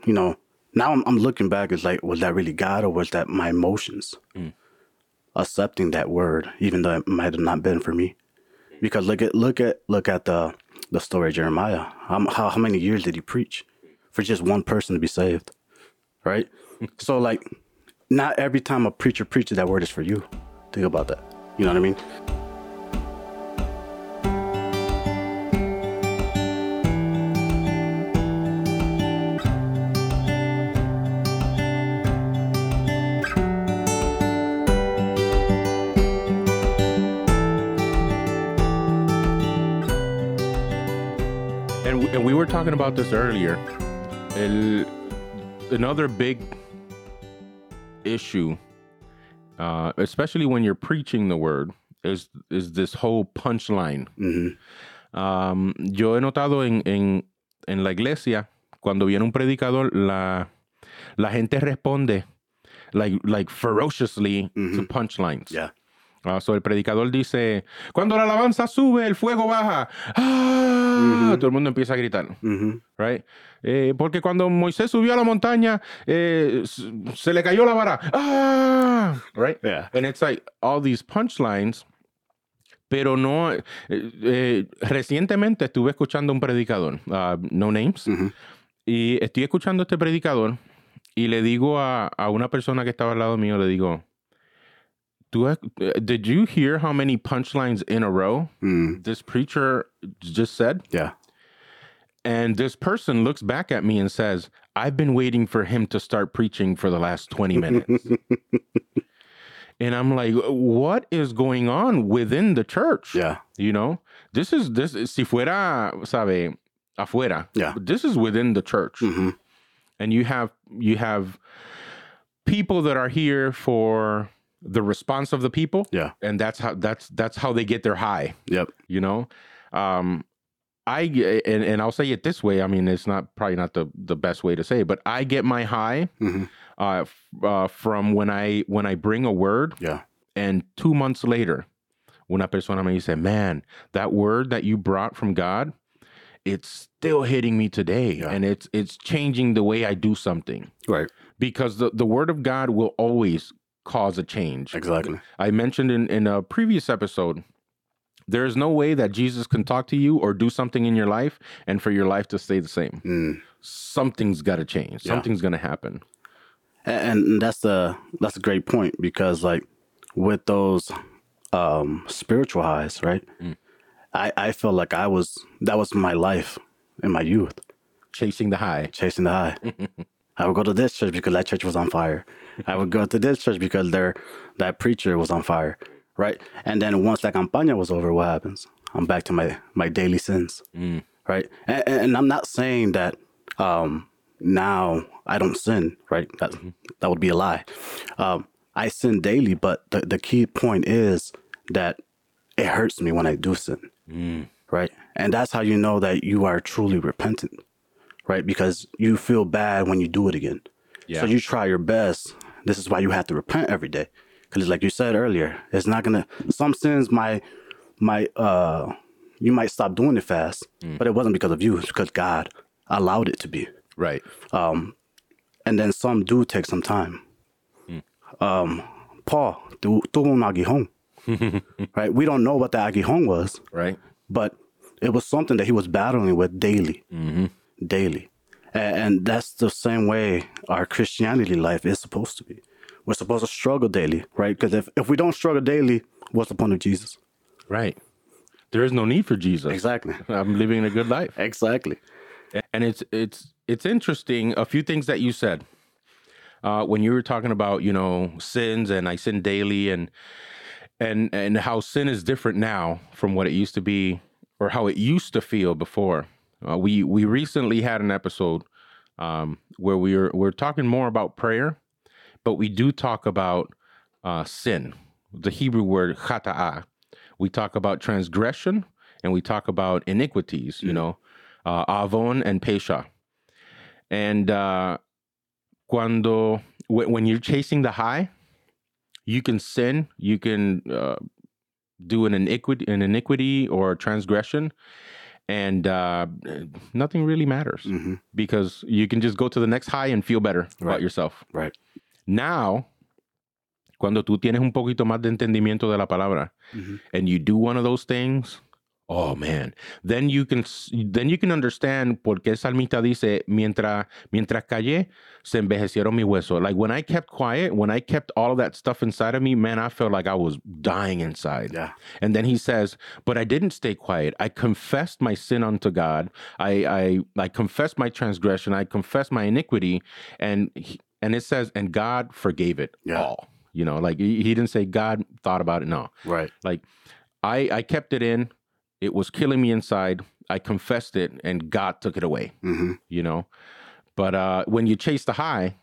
you know, now I'm, I'm looking back, it's like, was that really God or was that my emotions mm. accepting that word, even though it might have not been for me? Because look at look at look at the the story of Jeremiah. How how, how many years did he preach for just one person to be saved? Right. so like, not every time a preacher preaches that word is for you. Think about that. You know what I mean? Talking about this earlier. El, another big issue, uh, especially when you're preaching the word, is is this whole punchline. Um, yo he notado en, en, en la iglesia, cuando viene un predicador, la, la gente responde like, like ferociously to punchlines. Yeah. Ah, so el predicador dice, cuando la alabanza sube, el fuego baja. ¡Ah! Todo el mundo empieza a gritar. Right? Eh, porque cuando Moisés subió a la montaña, eh, se le cayó la vara. ¡Ah! Right? Yeah. And it's like all these punchlines. Pero no. eh, eh, recientemente estuve escuchando un predicador, ah, No Names, y estoy escuchando a este predicador y le digo a, a una persona que estaba al lado mío, le digo, "¿Tú has- eh, did you hear how many punchlines in a row this preacher just said? Yeah. And this person looks back at me and says, I've been waiting for him to start preaching for the last 20 minutes. and I'm like, what is going on within the church? Yeah. You know, this is this is- si fuera, sabe, afuera. Yeah. This is within the church. And you have you have people that are here for the response of the people. Yeah. And that's how that's that's how they get their high Yep. you know um i and, and i'll say it this way i mean it's not probably not the the best way to say it, but i get my high uh, f- uh from when i when i bring a word Yeah. and two months later una persona me dice man that word that you brought from god it's still hitting me today Yeah. and it's it's changing the way i do something Right. because the, the word of god will always cause a change Exactly. I mentioned in, in a previous episode, there is no way that Jesus can talk to you or do something in your life and for your life to stay the same. Mm. Something's got to change. Something's going to happen. And, and that's the that's a great point because like with those um spiritual highs, right? I I felt like I was that was my life in my youth, Chasing the high. chasing the high. I would go to this church because that church was on fire. I would go to this church because their that preacher was on fire, right? And then once that campaña was over, what happens? I'm back to my my daily sins, right? And, and I'm not saying that um, now I don't sin, right? That that would be a lie. Um, I sin daily, but the the key point is that it hurts me when I do sin, right? And that's how you know that you are truly repentant right? Because you feel bad when you do it again. Yeah. So you try your best. This is why you have to repent every day. Because like you said earlier, it's not gonna some sins might might uh you might stop doing it fast, but it wasn't because of you, it's because God allowed it to be. Right. Um And then some do take some time. Um Paul, tu- tuvo un aguijón. right? We don't know what the aguijón was, Right. but it was something that he was battling with daily, daily, and, that's the same way our Christianity life is supposed to be. We're supposed to struggle daily, right? Because if, if we don't struggle daily, what's the point of Jesus? Right. There is no need for Jesus. Exactly. I'm living a good life. Exactly. And it's it's it's interesting. A few things that you said uh, when you were talking about you know sins and I sin daily and and and how sin is different now from what it used to be or how it used to feel before. Uh, we we recently had an episode um, where we were we're talking more about prayer, but we do talk about uh, sin, the Hebrew word chata'a. We talk about transgression and we talk about iniquities. You know, uh, avon and pesha. And uh, cuando when, when you're chasing the high, you can sin, you can uh, do an iniquity, an iniquity or a transgression, and uh, nothing really matters hmm because you can just go to the next high and feel better about yourself. Right. Now, cuando tú tienes un poquito más de entendimiento de la palabra, Mhm. and you do one of those things, oh man, then you can then you can understand por qué el salmista dice, mientras mientras callé, se envejecieron mis huesos. Like when I kept quiet, when I kept all of that stuff inside of me, man, I felt like I was dying inside. Yeah. And then he says, "But I didn't stay quiet. I confessed my sin unto God. I I I confessed my transgression. I confessed my iniquity." And he, and it says, "And God forgave it Yeah. all." You know, like he, he didn't say God thought about it. No, Right. like I I kept it in. It was killing me inside. I confessed it, and God took it away. hmm You know, but uh, when you chase the high.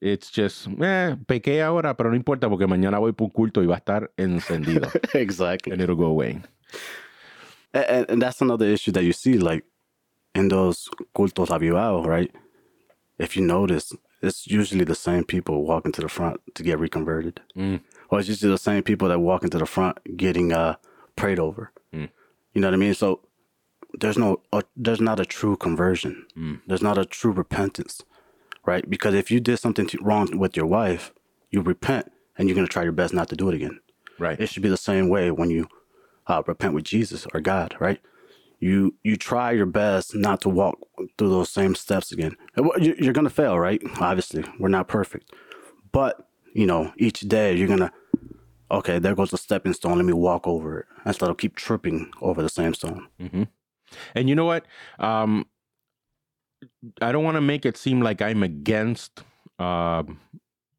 It's just, eh, pequé ahora, pero no importa porque mañana voy por un culto y va a estar encendido exactly. and it'll go away. And, and that's another issue that you see, like in those cultos avivados, right? If you notice, it's usually the same people walking to the front to get reconverted, Mm. or it's usually the same people that walk into the front getting uh, prayed over. Mm. You know what I mean? So there's no, uh, there's not a true conversion. Mm. There's not a true repentance, right? Because if you did something to, wrong with your wife, you repent and you're gonna try your best not to do it again. Right. It should be the same way when you uh, repent with Jesus or God, right? You you try your best not to walk through those same steps again. And what- you- You're gonna fail, right? Obviously, we're not perfect, but you know, each day you're gonna, okay, there goes a stepping stone. Let me walk over it instead of keep tripping over the same stone. And you know what? Um, I don't want to make it seem like I'm against um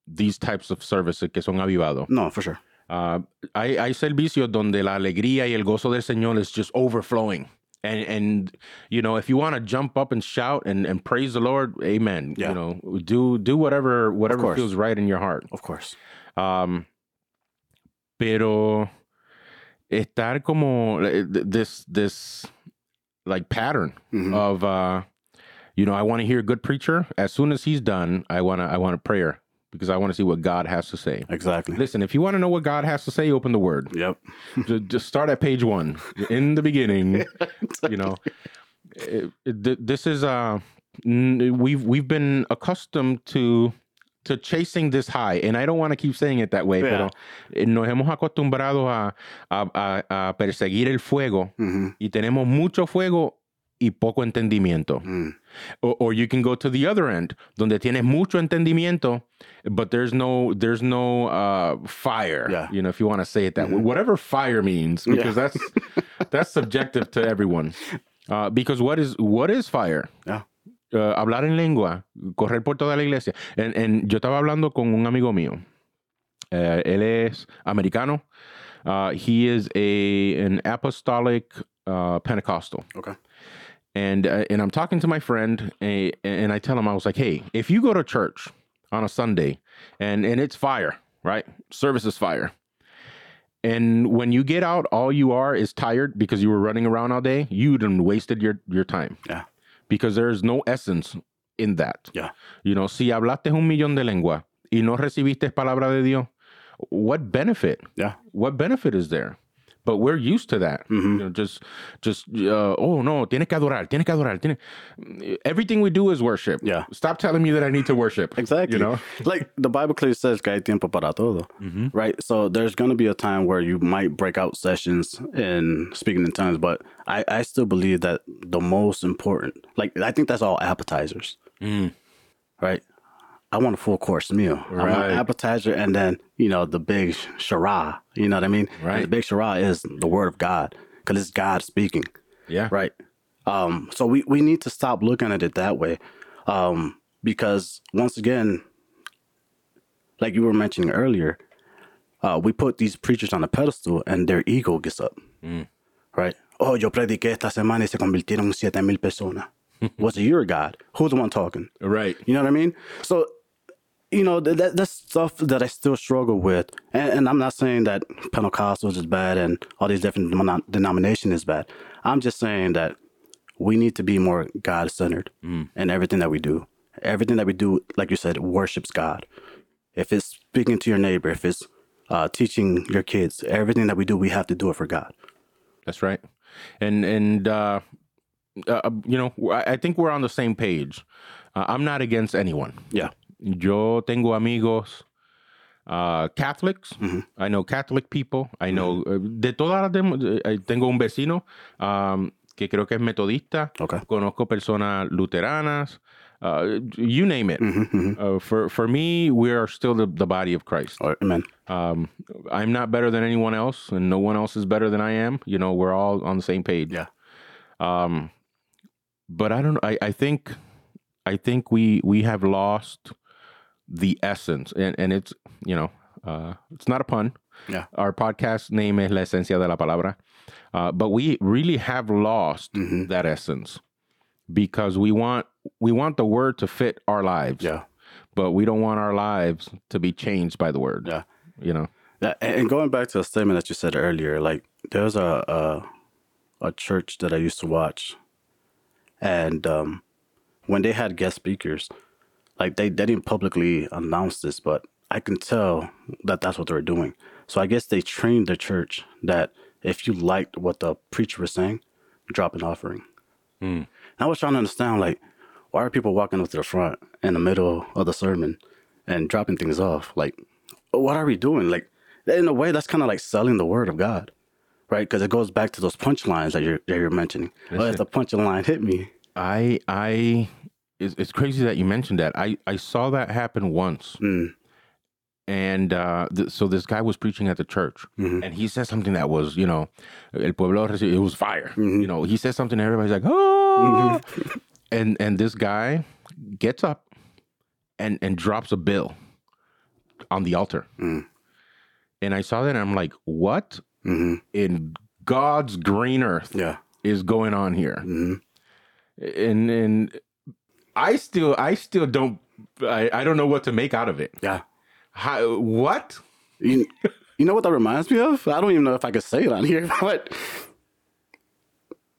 these types of services que son avivados. No, for sure. Uh, hay, hay servicios donde la alegría y el gozo del Señor is just overflowing. And, and you know, if you want to jump up and shout and, and praise the Lord, amen. Yeah. You know, do do whatever whatever feels right in your heart. Of course. Um, pero estar como eh, this this like pattern Mhm. of uh, you know, I want to hear a good preacher. As soon as he's done, I want to I want a prayer because I want to see what God has to say. Exactly. Listen, if you want to know what God has to say, open the Word. Yep. just, just start at page one. In the beginning, you know, it- it- this is uh, we've we've been accustomed to to chasing this high, and I don't want to keep saying it that way, Yeah. pero eh, nos hemos acostumbrado a, a, a- a perseguir el fuego hmm y tenemos mucho fuego y poco entendimiento. Mm. Or, or you can go to the other end, donde tienes mucho entendimiento, but there's no there's no uh, fire. Yeah. You know, if you want to say it that way, whatever fire means, because Yeah. that's that's subjective to everyone. Uh, because what is what is fire? Yeah. Uh, hablar en lengua, correr por toda la iglesia. En, en- yo estaba hablando con un amigo mío. Eh, él es americano. Uh, he is a an apostolic uh, Pentecostal Okay. and uh, and I'm talking to my friend, and, and I tell him I was like, hey, if you go to church on a Sunday, and and it's fire, right? Service is fire, and when you get out, all you are is tired because you were running around all day. You done wasted your your time. Yeah. Because there is no essence in that. Yeah. you know, si hablaste un millón de lengua y no recibiste palabra de Dios, what benefit? Yeah. What benefit is there? But we're used to that. Mhm. You know, just, just, uh, oh no, tienes que adorar, tienes que adorar. Tiene... Everything we do is worship. Yeah. Stop telling me that I need to worship. Exactly. You know? like the Bible clearly says que hay tiempo para todo, right? So there's going to be a time where you might break out sessions in speaking in tongues, but I, I still believe that the most important, like, I think that's all appetizers, Mm. right? I want a full course meal. I want Right. an appetizer and then, you know, the big shara. You know what I mean? And Right. the big shara is the word of God because it's God speaking. Yeah. Right. Um, so we, we need to stop looking at it that way. Um, because once again, like you were mentioning earlier, uh, we put these preachers on a pedestal and their ego gets up. Right? Oh, yo prediqué esta semana y se convirtieron siete mil personas. Was it your God? Who's the one talking? Right. You know what I mean? So, you know, that, that that's stuff that I still struggle with. And, and I'm not saying that Pentecostals is bad and all these different denom- denominations is bad. I'm just saying that we need to be more God centered in everything that we do. Everything that we do, like you said, worships God. If it's speaking to your neighbor, if it's uh, teaching your kids, everything that we do, we have to do it for God. That's right. And and uh, uh, you know, I I think we're on the same page. Uh, I'm not against anyone. Yeah. Yo tengo amigos uh, Catholics. I know Catholic people. I know uh, de todas las dem- eh, tengo un vecino um, que creo que es metodista. Okay. Conozco personas luteranas. Uh, you name it. Mm-hmm, Uh, for for me, we are still the, the body of Christ. Amen. Um, I'm not better than anyone else, and no one else is better than I am. You know, we're all on the same page. Yeah. Um, but I don't. I, I think, I think we we have lost the essence, and and it's you know, uh, it's not a pun. Yeah. Our podcast name is La Esencia de la Palabra, uh, but we really have lost Mhm. that essence because we want we want the word to fit our lives, Yeah. but we don't want our lives to be changed by the word. Yeah. You know. Yeah, and and going back to a statement that you said earlier, like there's a a, a church that I used to watch, and um, when they had guest speakers, like they, they didn't publicly announce this, but I can tell that that's what they were doing. So I guess they trained the church that if you liked what the preacher was saying, drop an offering. And I was trying to understand, like, why are people walking up to the front in the middle of the sermon and dropping things off? Like, what are we doing? Like, in a way, that's kind of like selling the word of God, right? Because it goes back to those punchlines that you're that you're mentioning. Oh, if the punchline hit me, I I it's, it's crazy that you mentioned that. I I saw that happen once, Mm. and uh, th- so this guy was preaching at the church, Mhm. and he said something that was you know, el pueblo it was fire. Mhm. You know, he said something, and everybody's like, oh, and and this guy gets up and and drops a bill on the altar, Mm. and I saw that, and I'm like, what hmm in God's green earth yeah, is going on here? hmm and and I still I still don't I, I don't know what to make out of it. yeah. How what? You, you know what that reminds me of? I don't even know if I could say it on here, but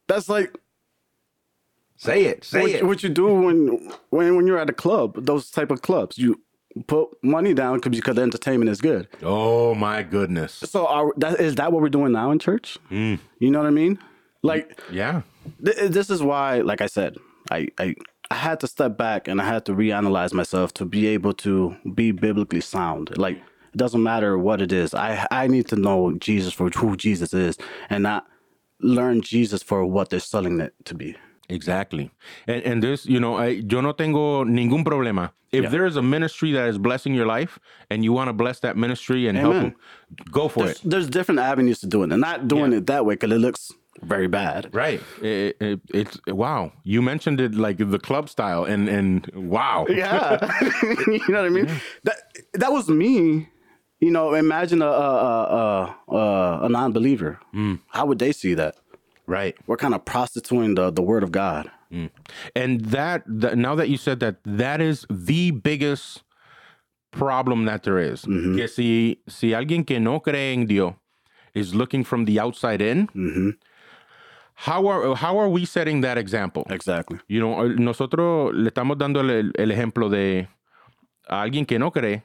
that's like Say it. Say what, it. what you do when when when you're at a club. Those type of clubs, you put money down because because the entertainment is good. Oh my goodness. So are, that is that what we're doing now in church? Mm. You know what I mean? Like Yeah. th- this is why, like I said, I, I I had to step back and I had to reanalyze myself to be able to be biblically sound. Like it doesn't matter what it is. I I need to know Jesus for who Jesus is and not learn Jesus for what they're selling it to be. Exactly. And and this, you know, I yo no tengo ningún problema. If Yeah. there is a ministry that is blessing your life and you want to bless that ministry and help them, go for There's, it. there's different avenues to doing it. And not doing it that way because it looks very bad. Right. It, it, it's wow. You mentioned it like the club style and and wow. Yeah, you know what I mean. That that was me. You know, imagine a a a, a, a non-believer. Mm. How would they see that? Right. We're kind of prostituting the the word of God. Mm. And that, that now that you said that, that is the biggest problem that there is. Mm-hmm. Que si, si alguien que no cree en Dios is looking from the outside in, hmm how are how are we setting that example? Exactly. You know, nosotros le estamos dando el, el ejemplo de a alguien que no cree.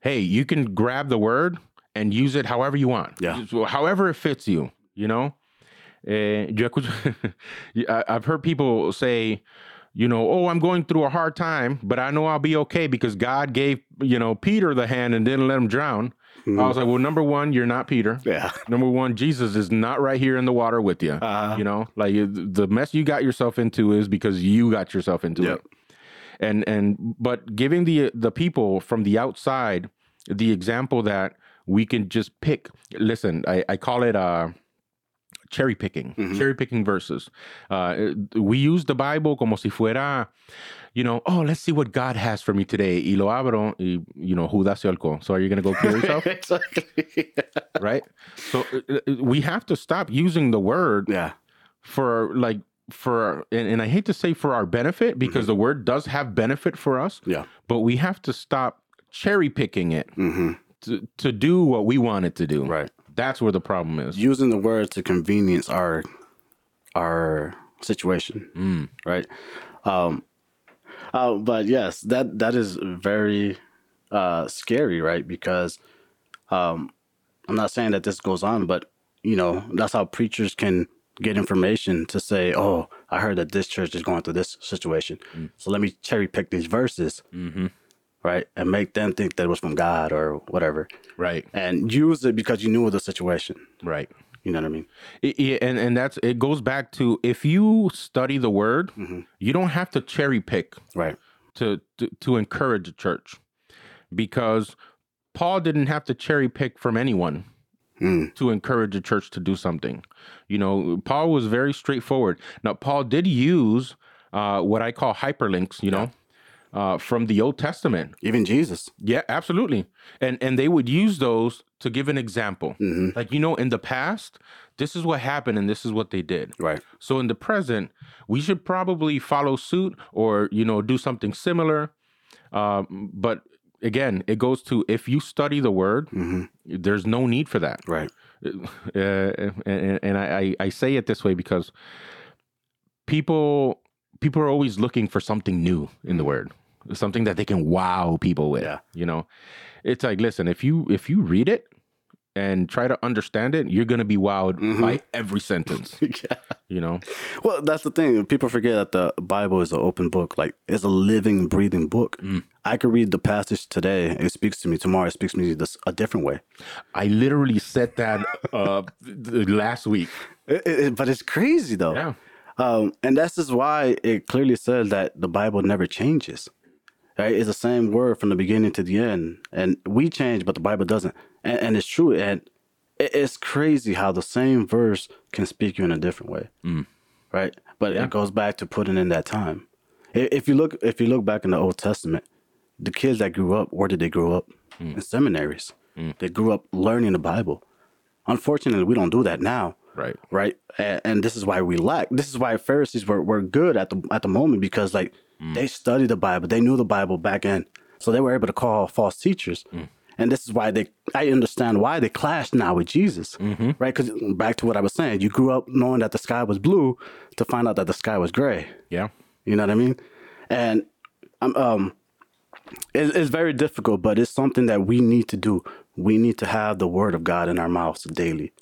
Hey, you can grab the word and use it however you want. Yeah. However it fits you. You know. Eh, yo escucho, I've heard people say, you know, oh, I'm going through a hard time, but I know I'll be okay because God gave, you know, Peter the hand and didn't let him drown. I was like, well, number one, you're not Peter. Yeah. Number one, Jesus is not right here in the water with you. Uh-huh. You know, like the mess you got yourself into is because you got yourself into Yep. it. and and but giving the the people from the outside the example that we can just pick. Listen, I, I call it uh cherry picking, cherry picking verses. Uh, we use the Bible como si fuera, you know, oh, let's see what God has for me today. Y lo abro, y, you know, Judas se ahorcó. So are you going to go kill yourself? exactly. right? So uh, uh, we have to stop using the word yeah. for like, for, and, and I hate to say for our benefit because the word does have benefit for us, Yeah. but we have to stop cherry picking it hmm to, to do what we want it to do. Right. That's where the problem is. Using the word to convenience our our situation. Right. Um uh, but yes, that that is very uh scary, right? Because um I'm not saying that this goes on, but you know, that's how preachers can get information to say, "Oh, I heard that this church is going through this situation, so let me cherry pick these verses, hmm right, and make them think that it was from God or whatever, Right. and use it because you knew of the situation." Right. You know what I mean? And and that's it goes back to if you study the word, you don't have to cherry pick Right. to, to to encourage a church because Paul didn't have to cherry pick from anyone Mm. to encourage a church to do something. You know, Paul was very straightforward. Now, Paul did use uh, what I call hyperlinks. You know. Uh, from the Old Testament, Even Jesus. yeah, absolutely, and and they would use those to give an example. hmm Like you know, in the past, this is what happened, and this is what they did. Right. So in the present, we should probably follow suit or you know do something similar. Um, but again, it goes to if you study the word, hmm there's no need for that. Right. Uh, and and I, I I say it this way because people people are always looking for something new in the word, something that they can wow people with. Yeah. You know, it's like listen, if you if you read it and try to understand it, you're gonna be wowed Mhm. by every sentence. yeah. You know. Well, that's the thing. People forget that the Bible is an open book. Like it's a living, breathing book. Mm. I could read the passage today. It speaks to me. Tomorrow, it speaks to me this, a different way. I literally said that uh last week. It- it- but it's crazy though. Yeah. Um, and that's just why it clearly says that the Bible never changes. Right? It's the same word from the beginning to the end. And we change, but the Bible doesn't. And, and it's true. And it's crazy how the same verse can speak you in a different way. Mm. Right? But Yeah. it goes back to putting in that time. If you look if you look back in the Old Testament, the kids that grew up, where did they grow up? In seminaries. They grew up learning the Bible. Unfortunately, we don't do that now Right. right? And, and this is why we lack. This is why Pharisees were, were good at the at the moment because like they studied the Bible, they knew the Bible back in, so they were able to call false teachers. And this is why they. I understand why they clashed now with Jesus, right? Because back to what I was saying, you grew up knowing that the sky was blue, to find out that the sky was gray. Yeah. You know what I mean? And um, um it, it's very difficult, but it's something that we need to do. We need to have the Word of God in our mouths daily,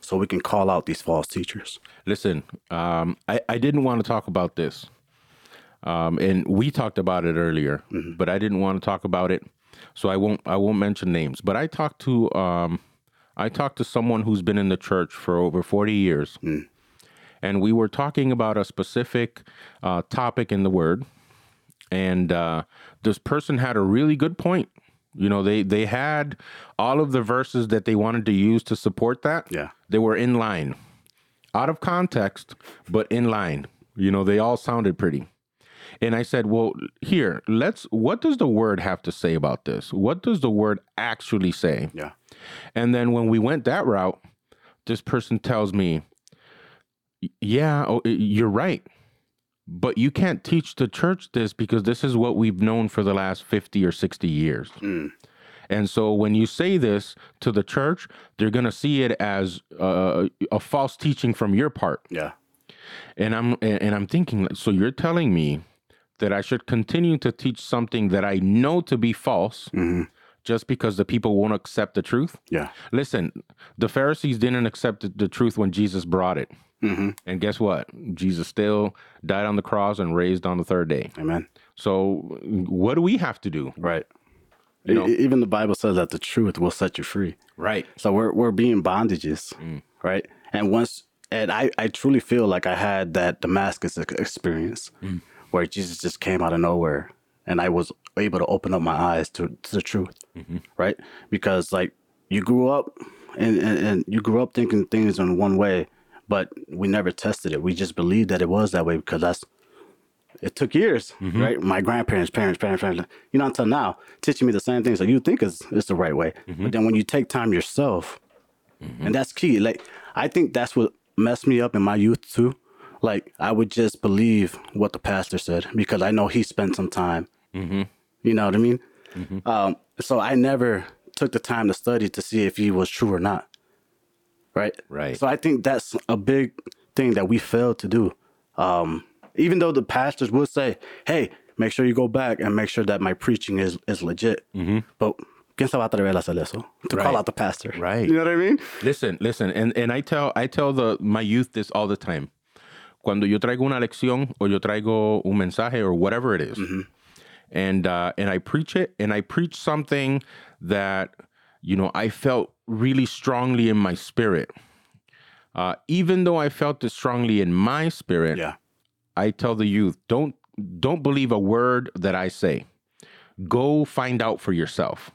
so we can call out these false teachers. Listen, um, I, I didn't want to talk about this. Um, and we talked about it earlier, but I didn't want to talk about it. So I won't I won't mention names. But I talked to um, I talked to someone who's been in the church for over 40 years. And we were talking about a specific uh, topic in the word. And uh, this person had a really good point. You know, they they had all of the verses that they wanted to use to support that. Yeah. They were in line out of context, but in line. You know, they all sounded pretty. And I said, well, here, let's, what does the word have to say about this? What does the word actually say? Yeah. And then when we went that route, this person tells me, yeah, oh, you're right. But you can't teach the church this because this is what we've known for the last 50 or 60 years. Mm. And so when you say this to the church, they're going to see it as uh, a false teaching from your part. Yeah. And I'm and and I'm thinking, so you're telling me that I should continue to teach something that I know to be false hmm just because the people won't accept the truth? Yeah. Listen, the Pharisees didn't accept the- truth when Jesus brought it. hmm And guess what? Jesus still died on the cross and raised on the third day. Amen. So what do we have to do? Right. You know- even the Bible says that the truth will set you free. Right. So we're we're being bondages, Mm. right? And once, and I I truly feel like I had that Damascus experience, Mm. Where Jesus just came out of nowhere, and I was able to open up my eyes to, to the truth, mm-hmm. right? Because like you grew up and, and and you grew up thinking things in one way, but we never tested it. We just believed that it was that way because that's it took years, mm-hmm. right? My grandparents, parents, parents, parents, you know, until now, teaching me the same things that you think is, is the right way. Mm-hmm. But then when you take time yourself, and that's key. Like I think that's what messed me up in my youth too. Like I would just believe what the pastor said because I know he spent some time. You know what I mean? Um, so I never took the time to study to see if he was true or not. Right. Right. So I think that's a big thing that we failed to do. Um, even though the pastors would say, "Hey, make sure you go back and make sure that my preaching is is legit," but ¿quién se va a atrever a hacer eso? To Mm-hmm. Right. call out the pastor, Right. You know what I mean? Listen, listen, and, and I tell I tell the my youth this all the time. Cuando yo traigo una lección o yo traigo un mensaje or whatever it is, and uh, and I preach it, and I preach something that you know I felt really strongly in my spirit. Uh, even though I felt it strongly in my spirit, Yeah. I tell the youth don't don't believe a word that I say. Go find out for yourself.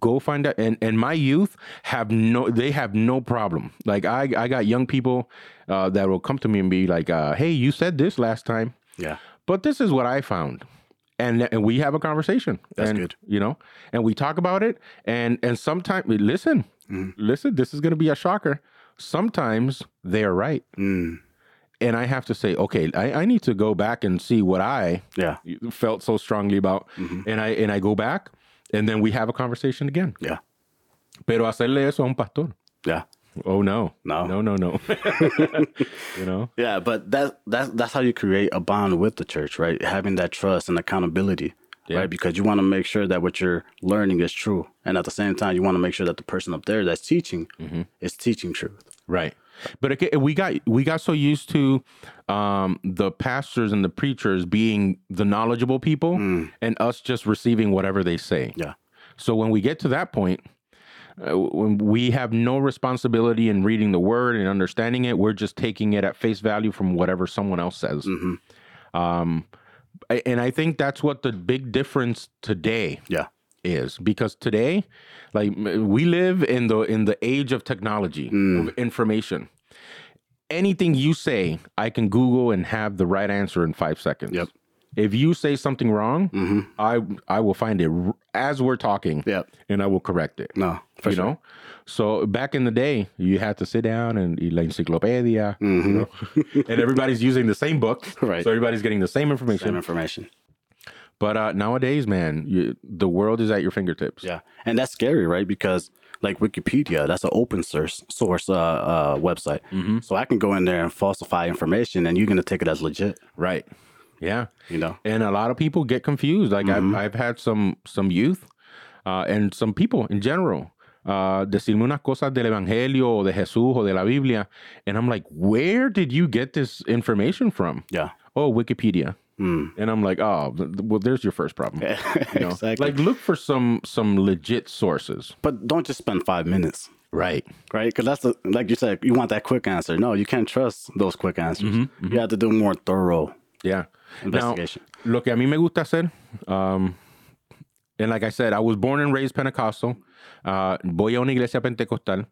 Go find out. And and my youth have no they have no problem. Like I I got young people uh, that will come to me and be like, uh, "Hey, you said this last time, Yeah. but this is what I found." And, and we have a conversation. That's and, good. You know, and we talk about it. And and sometimes listen, listen. This is going to be a shocker. Sometimes they are right Mm. and I have to say, okay, I, I need to go back and see what I Yeah. felt so strongly about, and I and I go back, and then we have a conversation again. Yeah. Pero hacerle eso a un pastor, Yeah. oh no, No. no, no, no, you know, Yeah, but that that's that's how you create a bond with the church, right? Having that trust and accountability, Yeah. right? Because you want to make sure that what you're learning is true, and at the same time, you want to make sure that the person up there that's teaching mm-hmm. is teaching truth. right? But again, we got we got so used to um, the pastors and the preachers being the knowledgeable people, and us just receiving whatever they say. Yeah, So when we get to that point, uh, when we have no responsibility in reading the word and understanding it, we're just taking it at face value from whatever someone else says. Um, and I think that's what the big difference today yeah, is because today, like we live in the in the age of technology of information. Anything you say, I can Google and have the right answer in five seconds. Yep. If you say something wrong, I I will find it r- as we're talking, Yep. and I will correct it. no, for you sure. know, so back in the day, you had to sit down and y la enciclopedia, you know, and everybody's using the same book, Mm-hmm. Right. So everybody's getting the same information. Same information. But uh, nowadays, man, you, the world is at your fingertips. Yeah, and that's scary, right? Because like Wikipedia, that's an open source source uh, uh, website, so I can go in there and falsify information, and you're gonna take it as legit. Right. Yeah. You know? And a lot of people get confused. Like I've, I've had some some youth uh, and some people in general uh, decirme unas cosas del Evangelio o de Jesús o de la Biblia. And I'm like, where did you get this information from? Yeah. Oh, Wikipedia. And I'm like, oh, well, there's your first problem. You know? exactly. Like, look for some some legit sources. but don't just spend five minutes. Right. right? Because that's the like you said, you want that quick answer. No, you can't trust those quick answers. You have to do more thorough Yeah. investigation. Now, lo que a mí me gusta hacer, um, and like I said, I was born and raised Pentecostal. Uh, voy a una iglesia pentecostal.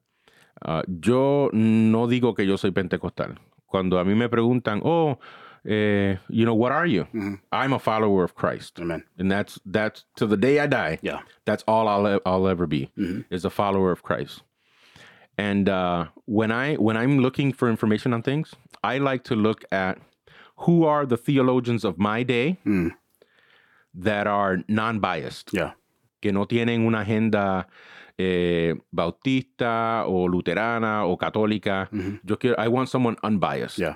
Uh, yo no digo que yo soy pentecostal. Cuando a mí me preguntan, oh, eh, you know, what are you? I'm a follower of Christ. Amen. And that's that's to the day I die. Yeah. That's all I'll I'll ever be is a follower of Christ. And uh, when I when I'm looking for information on things, I like to look at who are the theologians of my day that are non-biased, Yeah. que no tienen una agenda eh, bautista o luterana o católica. Yo quiero, I want someone unbiased. Yeah.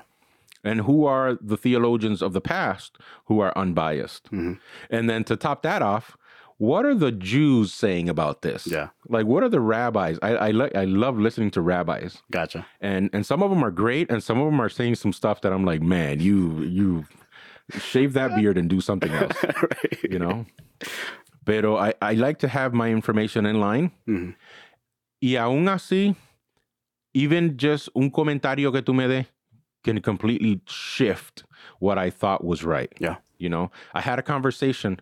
And who are the theologians of the past who are unbiased? Mm-hmm. And then to top that off, what are the Jews saying about this? Yeah. Like, what are the rabbis? I I, like I love listening to rabbis, Gotcha. and and some of them are great, and some of them are saying some stuff that I'm like, man, you you shave that beard and do something else, right. you know. Pero I, I like to have my information in line. Mm-hmm. Y aún así, even just un comentario que tú me des, can completely shift what I thought was right. Yeah. You know, I had a conversation.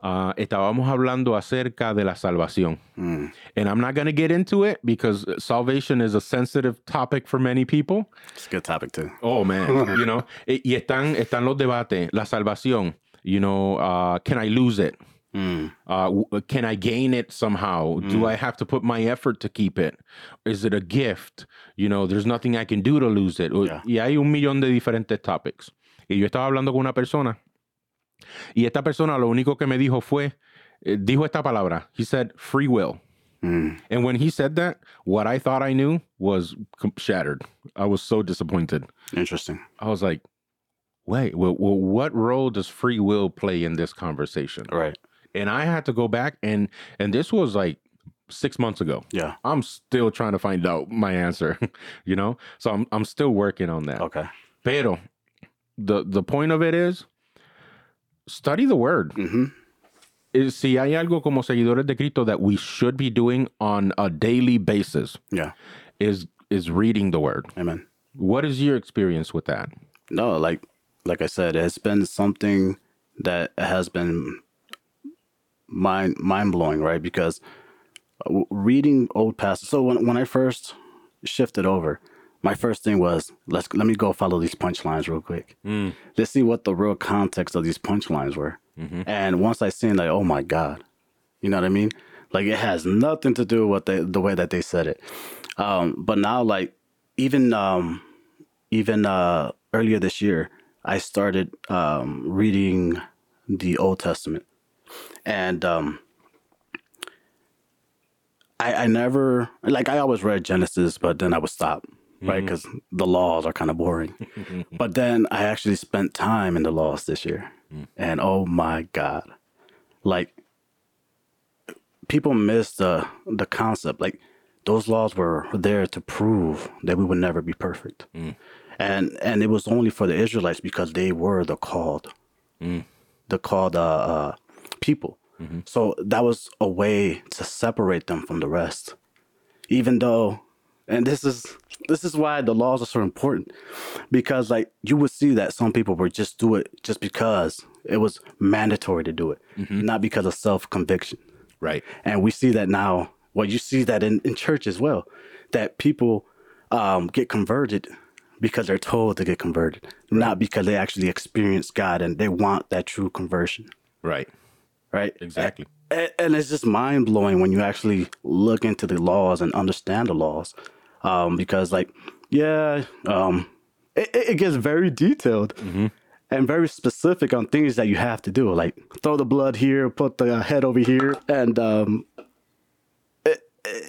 Uh, estábamos hablando acerca de la salvación. And I'm not going to get into it because salvation is a sensitive topic for many people. It's a good topic too. Oh, man. you know, y y están, están los debates. La salvación. You know, uh, can I lose it? Uh, can I gain it somehow? Do I have to put my effort to keep it? Is it a gift? You know, there's nothing I can do to lose it. Yeah. Y hay un millón de diferentes topics. Y yo estaba hablando con una persona y esta persona lo único que me dijo fue, eh, dijo esta palabra. He said, free will. And when he said that, what I thought I knew was shattered. I was so disappointed. Interesting. I was like, wait, well, well, what role does free will play in this conversation? Right. And I had to go back and and this was like six months ago. Yeah. I'm still trying to find out my answer, you know. So I'm I'm still working on that. Okay. Pero the the point of it is study the word. Mm hmm Is si hay algo como seguidores de Cristo that we should be doing on a daily basis Yeah. is is reading the word. Amen. What is your experience with that? No, like like I said, it's been something that has been mind mind blowing, right? Because uh, reading old passages. So when when I first shifted over, my first thing was let's let me go follow these punchlines real quick. Let's see what the real context of these punchlines were. And once I seen like, oh my god, you know what I mean? Like it has nothing to do with the the way that they said it. Um, but now like even um even uh earlier this year I started um reading the Old Testament. And um I I never like I always read Genesis, but then I would stop, right? Because the laws are kind of boring. but then I actually spent time in the laws this year. And oh my God. Like people miss the the concept. Like those laws were there to prove that we would never be perfect. And and it was only for the Israelites because they were the called the called uh, uh, people. So that was a way to separate them from the rest. Even though, and this is this is why the laws are so important, because like you would see that some people would just do it just because it was mandatory to do it, not because of self conviction. Right. And we see that now. Well, you see that in, in church as well, that people um, get converted because they're told to get converted, not because they actually experience God and they want that true conversion, Right. Right? Exactly. And, and it's just mind blowing when you actually look into the laws and understand the laws, um, because like, yeah, um, it, it gets very detailed. And very specific on things that you have to do, like throw the blood here, put the head over here, and um, it,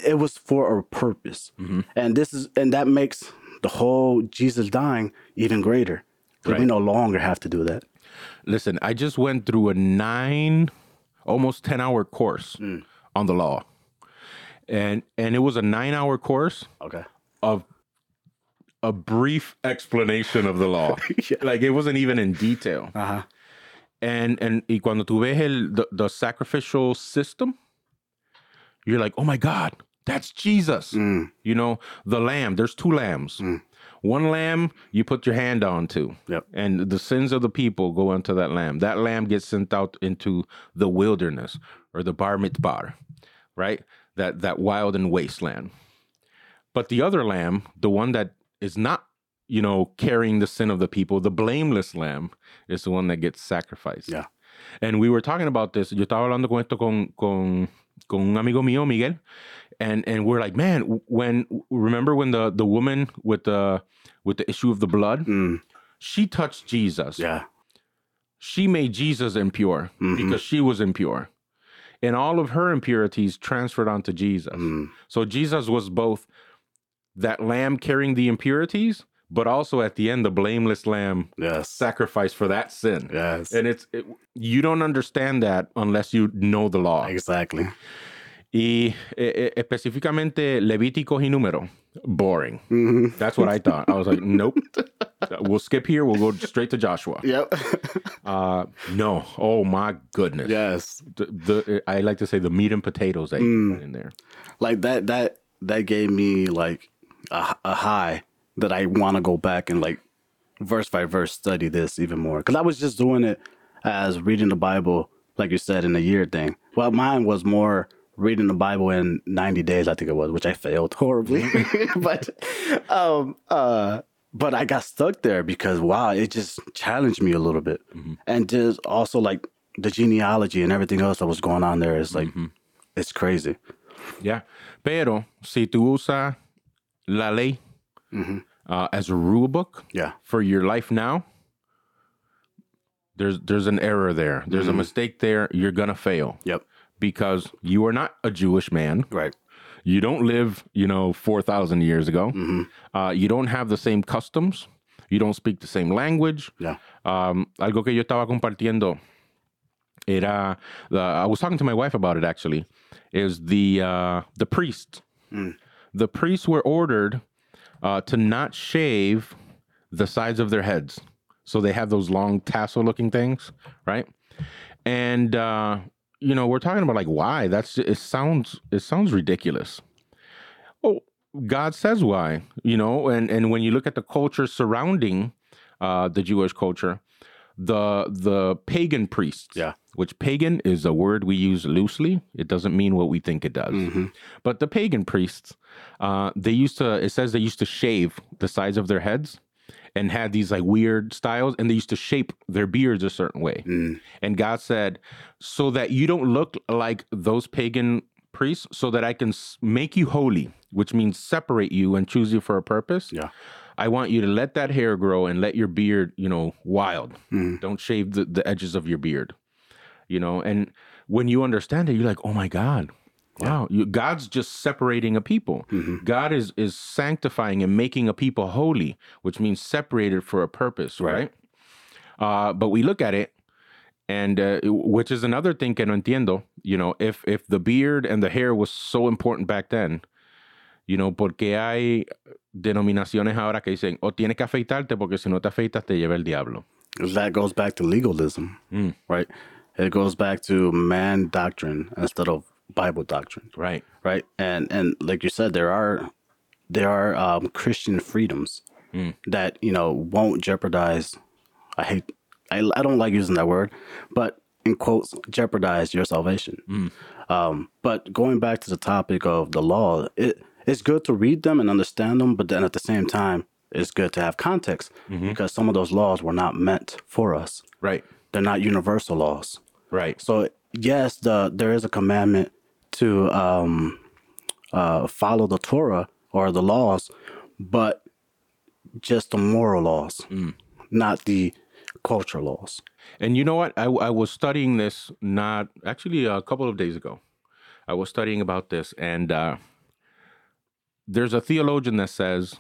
it was for a purpose. And this is and that makes the whole Jesus dying even greater. 'Cause We no longer have to do that. Listen, I just went through a nine, almost 10 hour course on the law. And and it was a nine hour course Okay. of a brief explanation of the law. Yeah. Like it wasn't even in detail. Uh huh. And and y cuando tú ves el the, the sacrificial system, you're like, oh my God, that's Jesus. Mm. You know, the lamb, there's two lambs. One lamb you put your hand onto. Yep. And the sins of the people go into that lamb. That lamb gets sent out into the wilderness or the bar mitzvah, right? That that wild and wasteland. But the other lamb, the one that is not, you know, carrying the sin of the people, the blameless lamb, is the one that gets sacrificed. Yeah. And we were talking about this. Yo estaba hablando con esto con, con, con un amigo mío, Miguel. And and we're like, man, when remember when the the woman with the with the issue of the blood, Mm. she touched Jesus. Yeah. She made Jesus impure Mhm. because she was impure. And all of her impurities transferred onto Jesus. Mm. So Jesus was both that lamb carrying the impurities, but also at the end, the blameless lamb Yes. sacrificed for that sin. Yes. And it's it, you don't understand that unless you know the law. Exactly. Y eh, eh, específicamente Levíticos y número, boring. hmm That's what I thought. I was like, nope. we'll skip here. We'll go straight to Joshua. Yep. Uh, no. Oh my goodness. yes. The, the I like to say the meat and potatoes they Mm. put in there. Like that. That that gave me like a, a high that I want to go back and like verse by verse study this even more because I was just doing it as reading the Bible, like you said, in a year thing. Well, mine was more reading the Bible in 90 days, I think it was, which I failed horribly. but um uh but I got stuck there because wow, it just challenged me a little bit. And just also like the genealogy and everything else that was going on there is like it's crazy. Yeah. Pero si tú usas la ley uh, as a rule book Yeah. for your life now, there's there's an error there. There's a mistake there. You're gonna fail Yep. Because you are not a Jewish man. Right. You don't live, you know, four thousand years ago. Uh, you don't have the same customs. You don't speak the same language. Yeah. Um, algo que yo estaba compartiendo era the, I was talking to my wife about it actually is the uh, the priests. The priests were ordered uh, to not shave the sides of their heads, so they have those long tassel looking things, right? And uh, you know we're talking about like why that's it sounds it sounds ridiculous. Oh, God says why, you know, and and when you look at the culture surrounding uh, the Jewish culture, the the pagan priests, Yeah. which pagan is a word we use loosely. It doesn't mean what we think it does. But the pagan priests, uh, they used to. It says they used to shave the sides of their heads and had these like weird styles, and they used to shape their beards a certain way. Mm. And God said, so that you don't look like those pagan priests, so that I can make you holy, which means separate you and choose you for a purpose. Yeah. I want you to let that hair grow and let your beard, you know, wild. Mm. Don't shave the, the edges of your beard, you know. And when you understand it, you're like, oh my God, wow, you, God's just separating a people. God is is sanctifying and making a people holy, which means separated for a purpose, right? Uh, but we look at it, and uh, which is another thing que no entiendo. You know, if if the beard and the hair was so important back then, you know, porque hay denominaciones ahora que dicen, o tienes que afeitarte porque si no te afeitas te lleva el diablo. That goes back to legalism, right? It goes back to man doctrine instead of Bible doctrine, Right. right? And and like you said, there are there are um, Christian freedoms that you know won't jeopardize. I hate. I, I don't like using that word, but in quotes, jeopardize your salvation. Um, but going back to the topic of the law, it it's good to read them and understand them, but then at the same time, it's good to have context because some of those laws were not meant for us. Right. They're not universal laws. Right. So yes, the there is a commandment to um, uh, follow the Torah or the laws, but just the moral laws, not the cultural laws. And you know what? I, I was studying this not actually a couple of days ago. I was studying about this, and uh, there's a theologian that says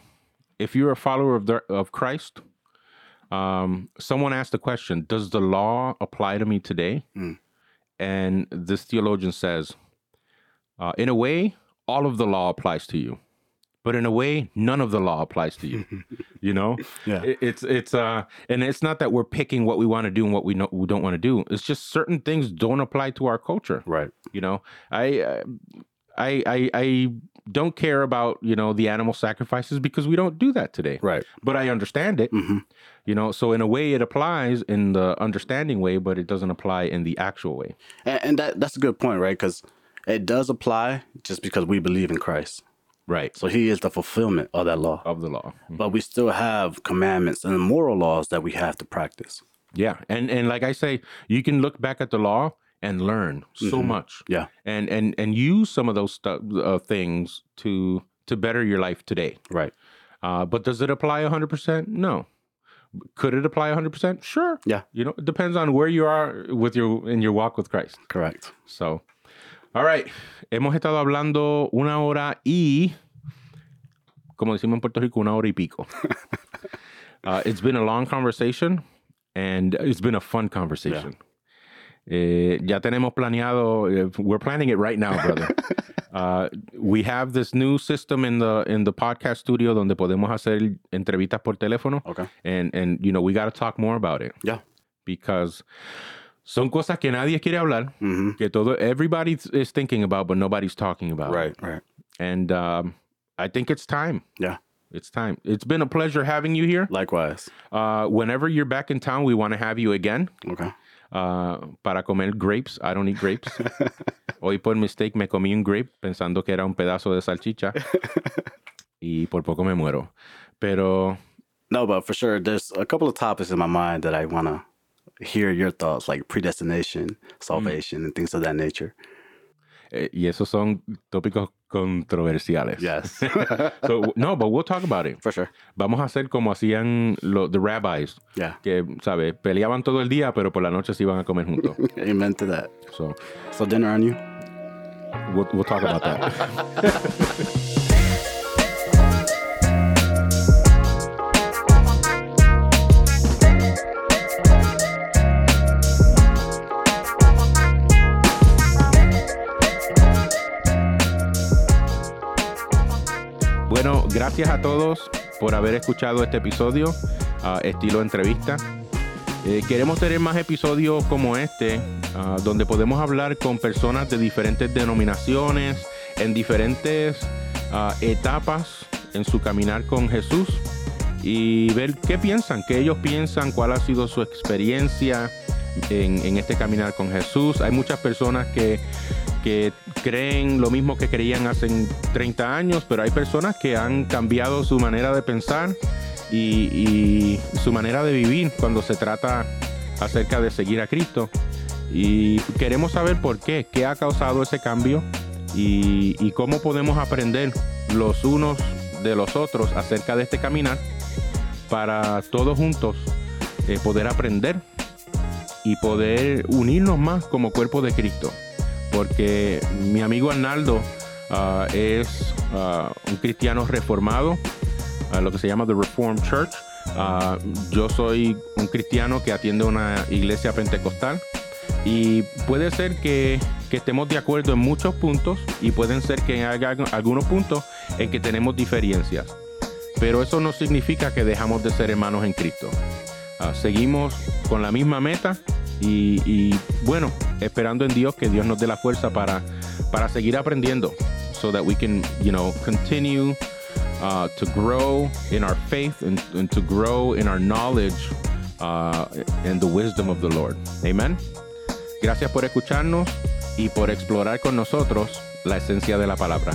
if you're a follower of the, of Christ, um, someone asked the question, "Does the law apply to me today?" And this theologian says, uh, in a way, all of the law applies to you, but in a way, none of the law applies to you. you know, Yeah. It- it's it's uh, and it's not that we're picking what we want to do and what we know we don't want to do. It's just certain things don't apply to our culture. Right. You know, I, uh, I, I, I don't care about you know the animal sacrifices because we don't do that today. Right. But I understand it. You know, so in a way, it applies in the understanding way, but it doesn't apply in the actual way. And, and that that's a good point, right? Because it does apply just because we believe in Christ. Right. So He is the fulfillment of that law. Of the law. But we still have commandments and moral laws that we have to practice. Yeah, and and like I say, you can look back at the law and learn so much. Yeah. and and and use some of those stuff uh, things to to better your life today. Right. Uh, but does it apply hundred percent? No. Could it apply hundred percent? Sure. Yeah. You know, it depends on where you are with your in your walk with Christ. Correct. So, all right, hemos estado hablando una hora y, como decimos en Puerto Rico, una hora y pico. uh, it's been a long conversation and it's been a fun conversation. Eh, ya tenemos planeado. eh, we're planning it right now, brother. uh, we have this new system in the in the podcast studio donde podemos hacer entrevistas por teléfono, Okay. and and you know we got to talk more about it Yeah. because son cosas que nadie quiere hablar, hmm que todo everybody is thinking about, but nobody's talking about. Right. Right. And um, I think it's time. Yeah. It's time. It's been a pleasure having you here. Likewise. Uh, whenever you're back in town, we want to have you again. Okay. Uh, para comer grapes. I don't eat grapes. Hoy por mistake me comí un grape pensando que era un pedazo de salchicha y por poco me muero. Pero No, but for sure, there's a couple of topics in my mind that I want to hear your thoughts, like predestination, salvation, and things of that nature. eh, y esos son tópicos controversiales. Yes, So, no, but we'll talk about it. for sure. Vamos a hacer como hacían los the rabbis, Yeah. que, ¿sabes? Peleaban todo el día, pero por la noche se iban a comer juntos. Amen to that. So, So dinner on you. we'll, we'll talk about that. gracias a todos por haber escuchado este episodio, estilo entrevista. Eh, queremos tener más episodios como este, ah, donde podemos hablar con personas de diferentes denominaciones, en diferentes ah, etapas en su caminar con Jesús y ver qué piensan, qué ellos piensan, cuál ha sido su experiencia en, en este caminar con Jesús. Hay muchas personas que, que creen lo mismo que creían hace 30 años, pero hay personas que han cambiado su manera de pensar y, su manera de vivir cuando se trata acerca de seguir a Cristo. Y queremos saber por qué, qué ha causado ese cambio y, y cómo podemos aprender los unos de los otros acerca de este caminar para todos juntos eh, poder aprender y poder unirnos más como cuerpo de Cristo. Porque mi amigo Arnaldo ah, es ah, un cristiano reformado, a lo que se llama The Reformed Church. Ah, yo soy un cristiano que atiende una iglesia pentecostal y puede ser que, que estemos de acuerdo en muchos puntos y pueden ser que haya algunos puntos en que tenemos diferencias. Pero eso no significa que dejamos de ser hermanos en Cristo. Ah, seguimos con la misma meta y, bueno, esperando en Dios que Dios nos dé la fuerza para, para seguir aprendiendo so that we can, you know, continue uh, to grow in our faith and, and to grow in our knowledge uh, and the wisdom of the Lord. Amen. Gracias por escucharnos y por explorar con nosotros la esencia de la palabra.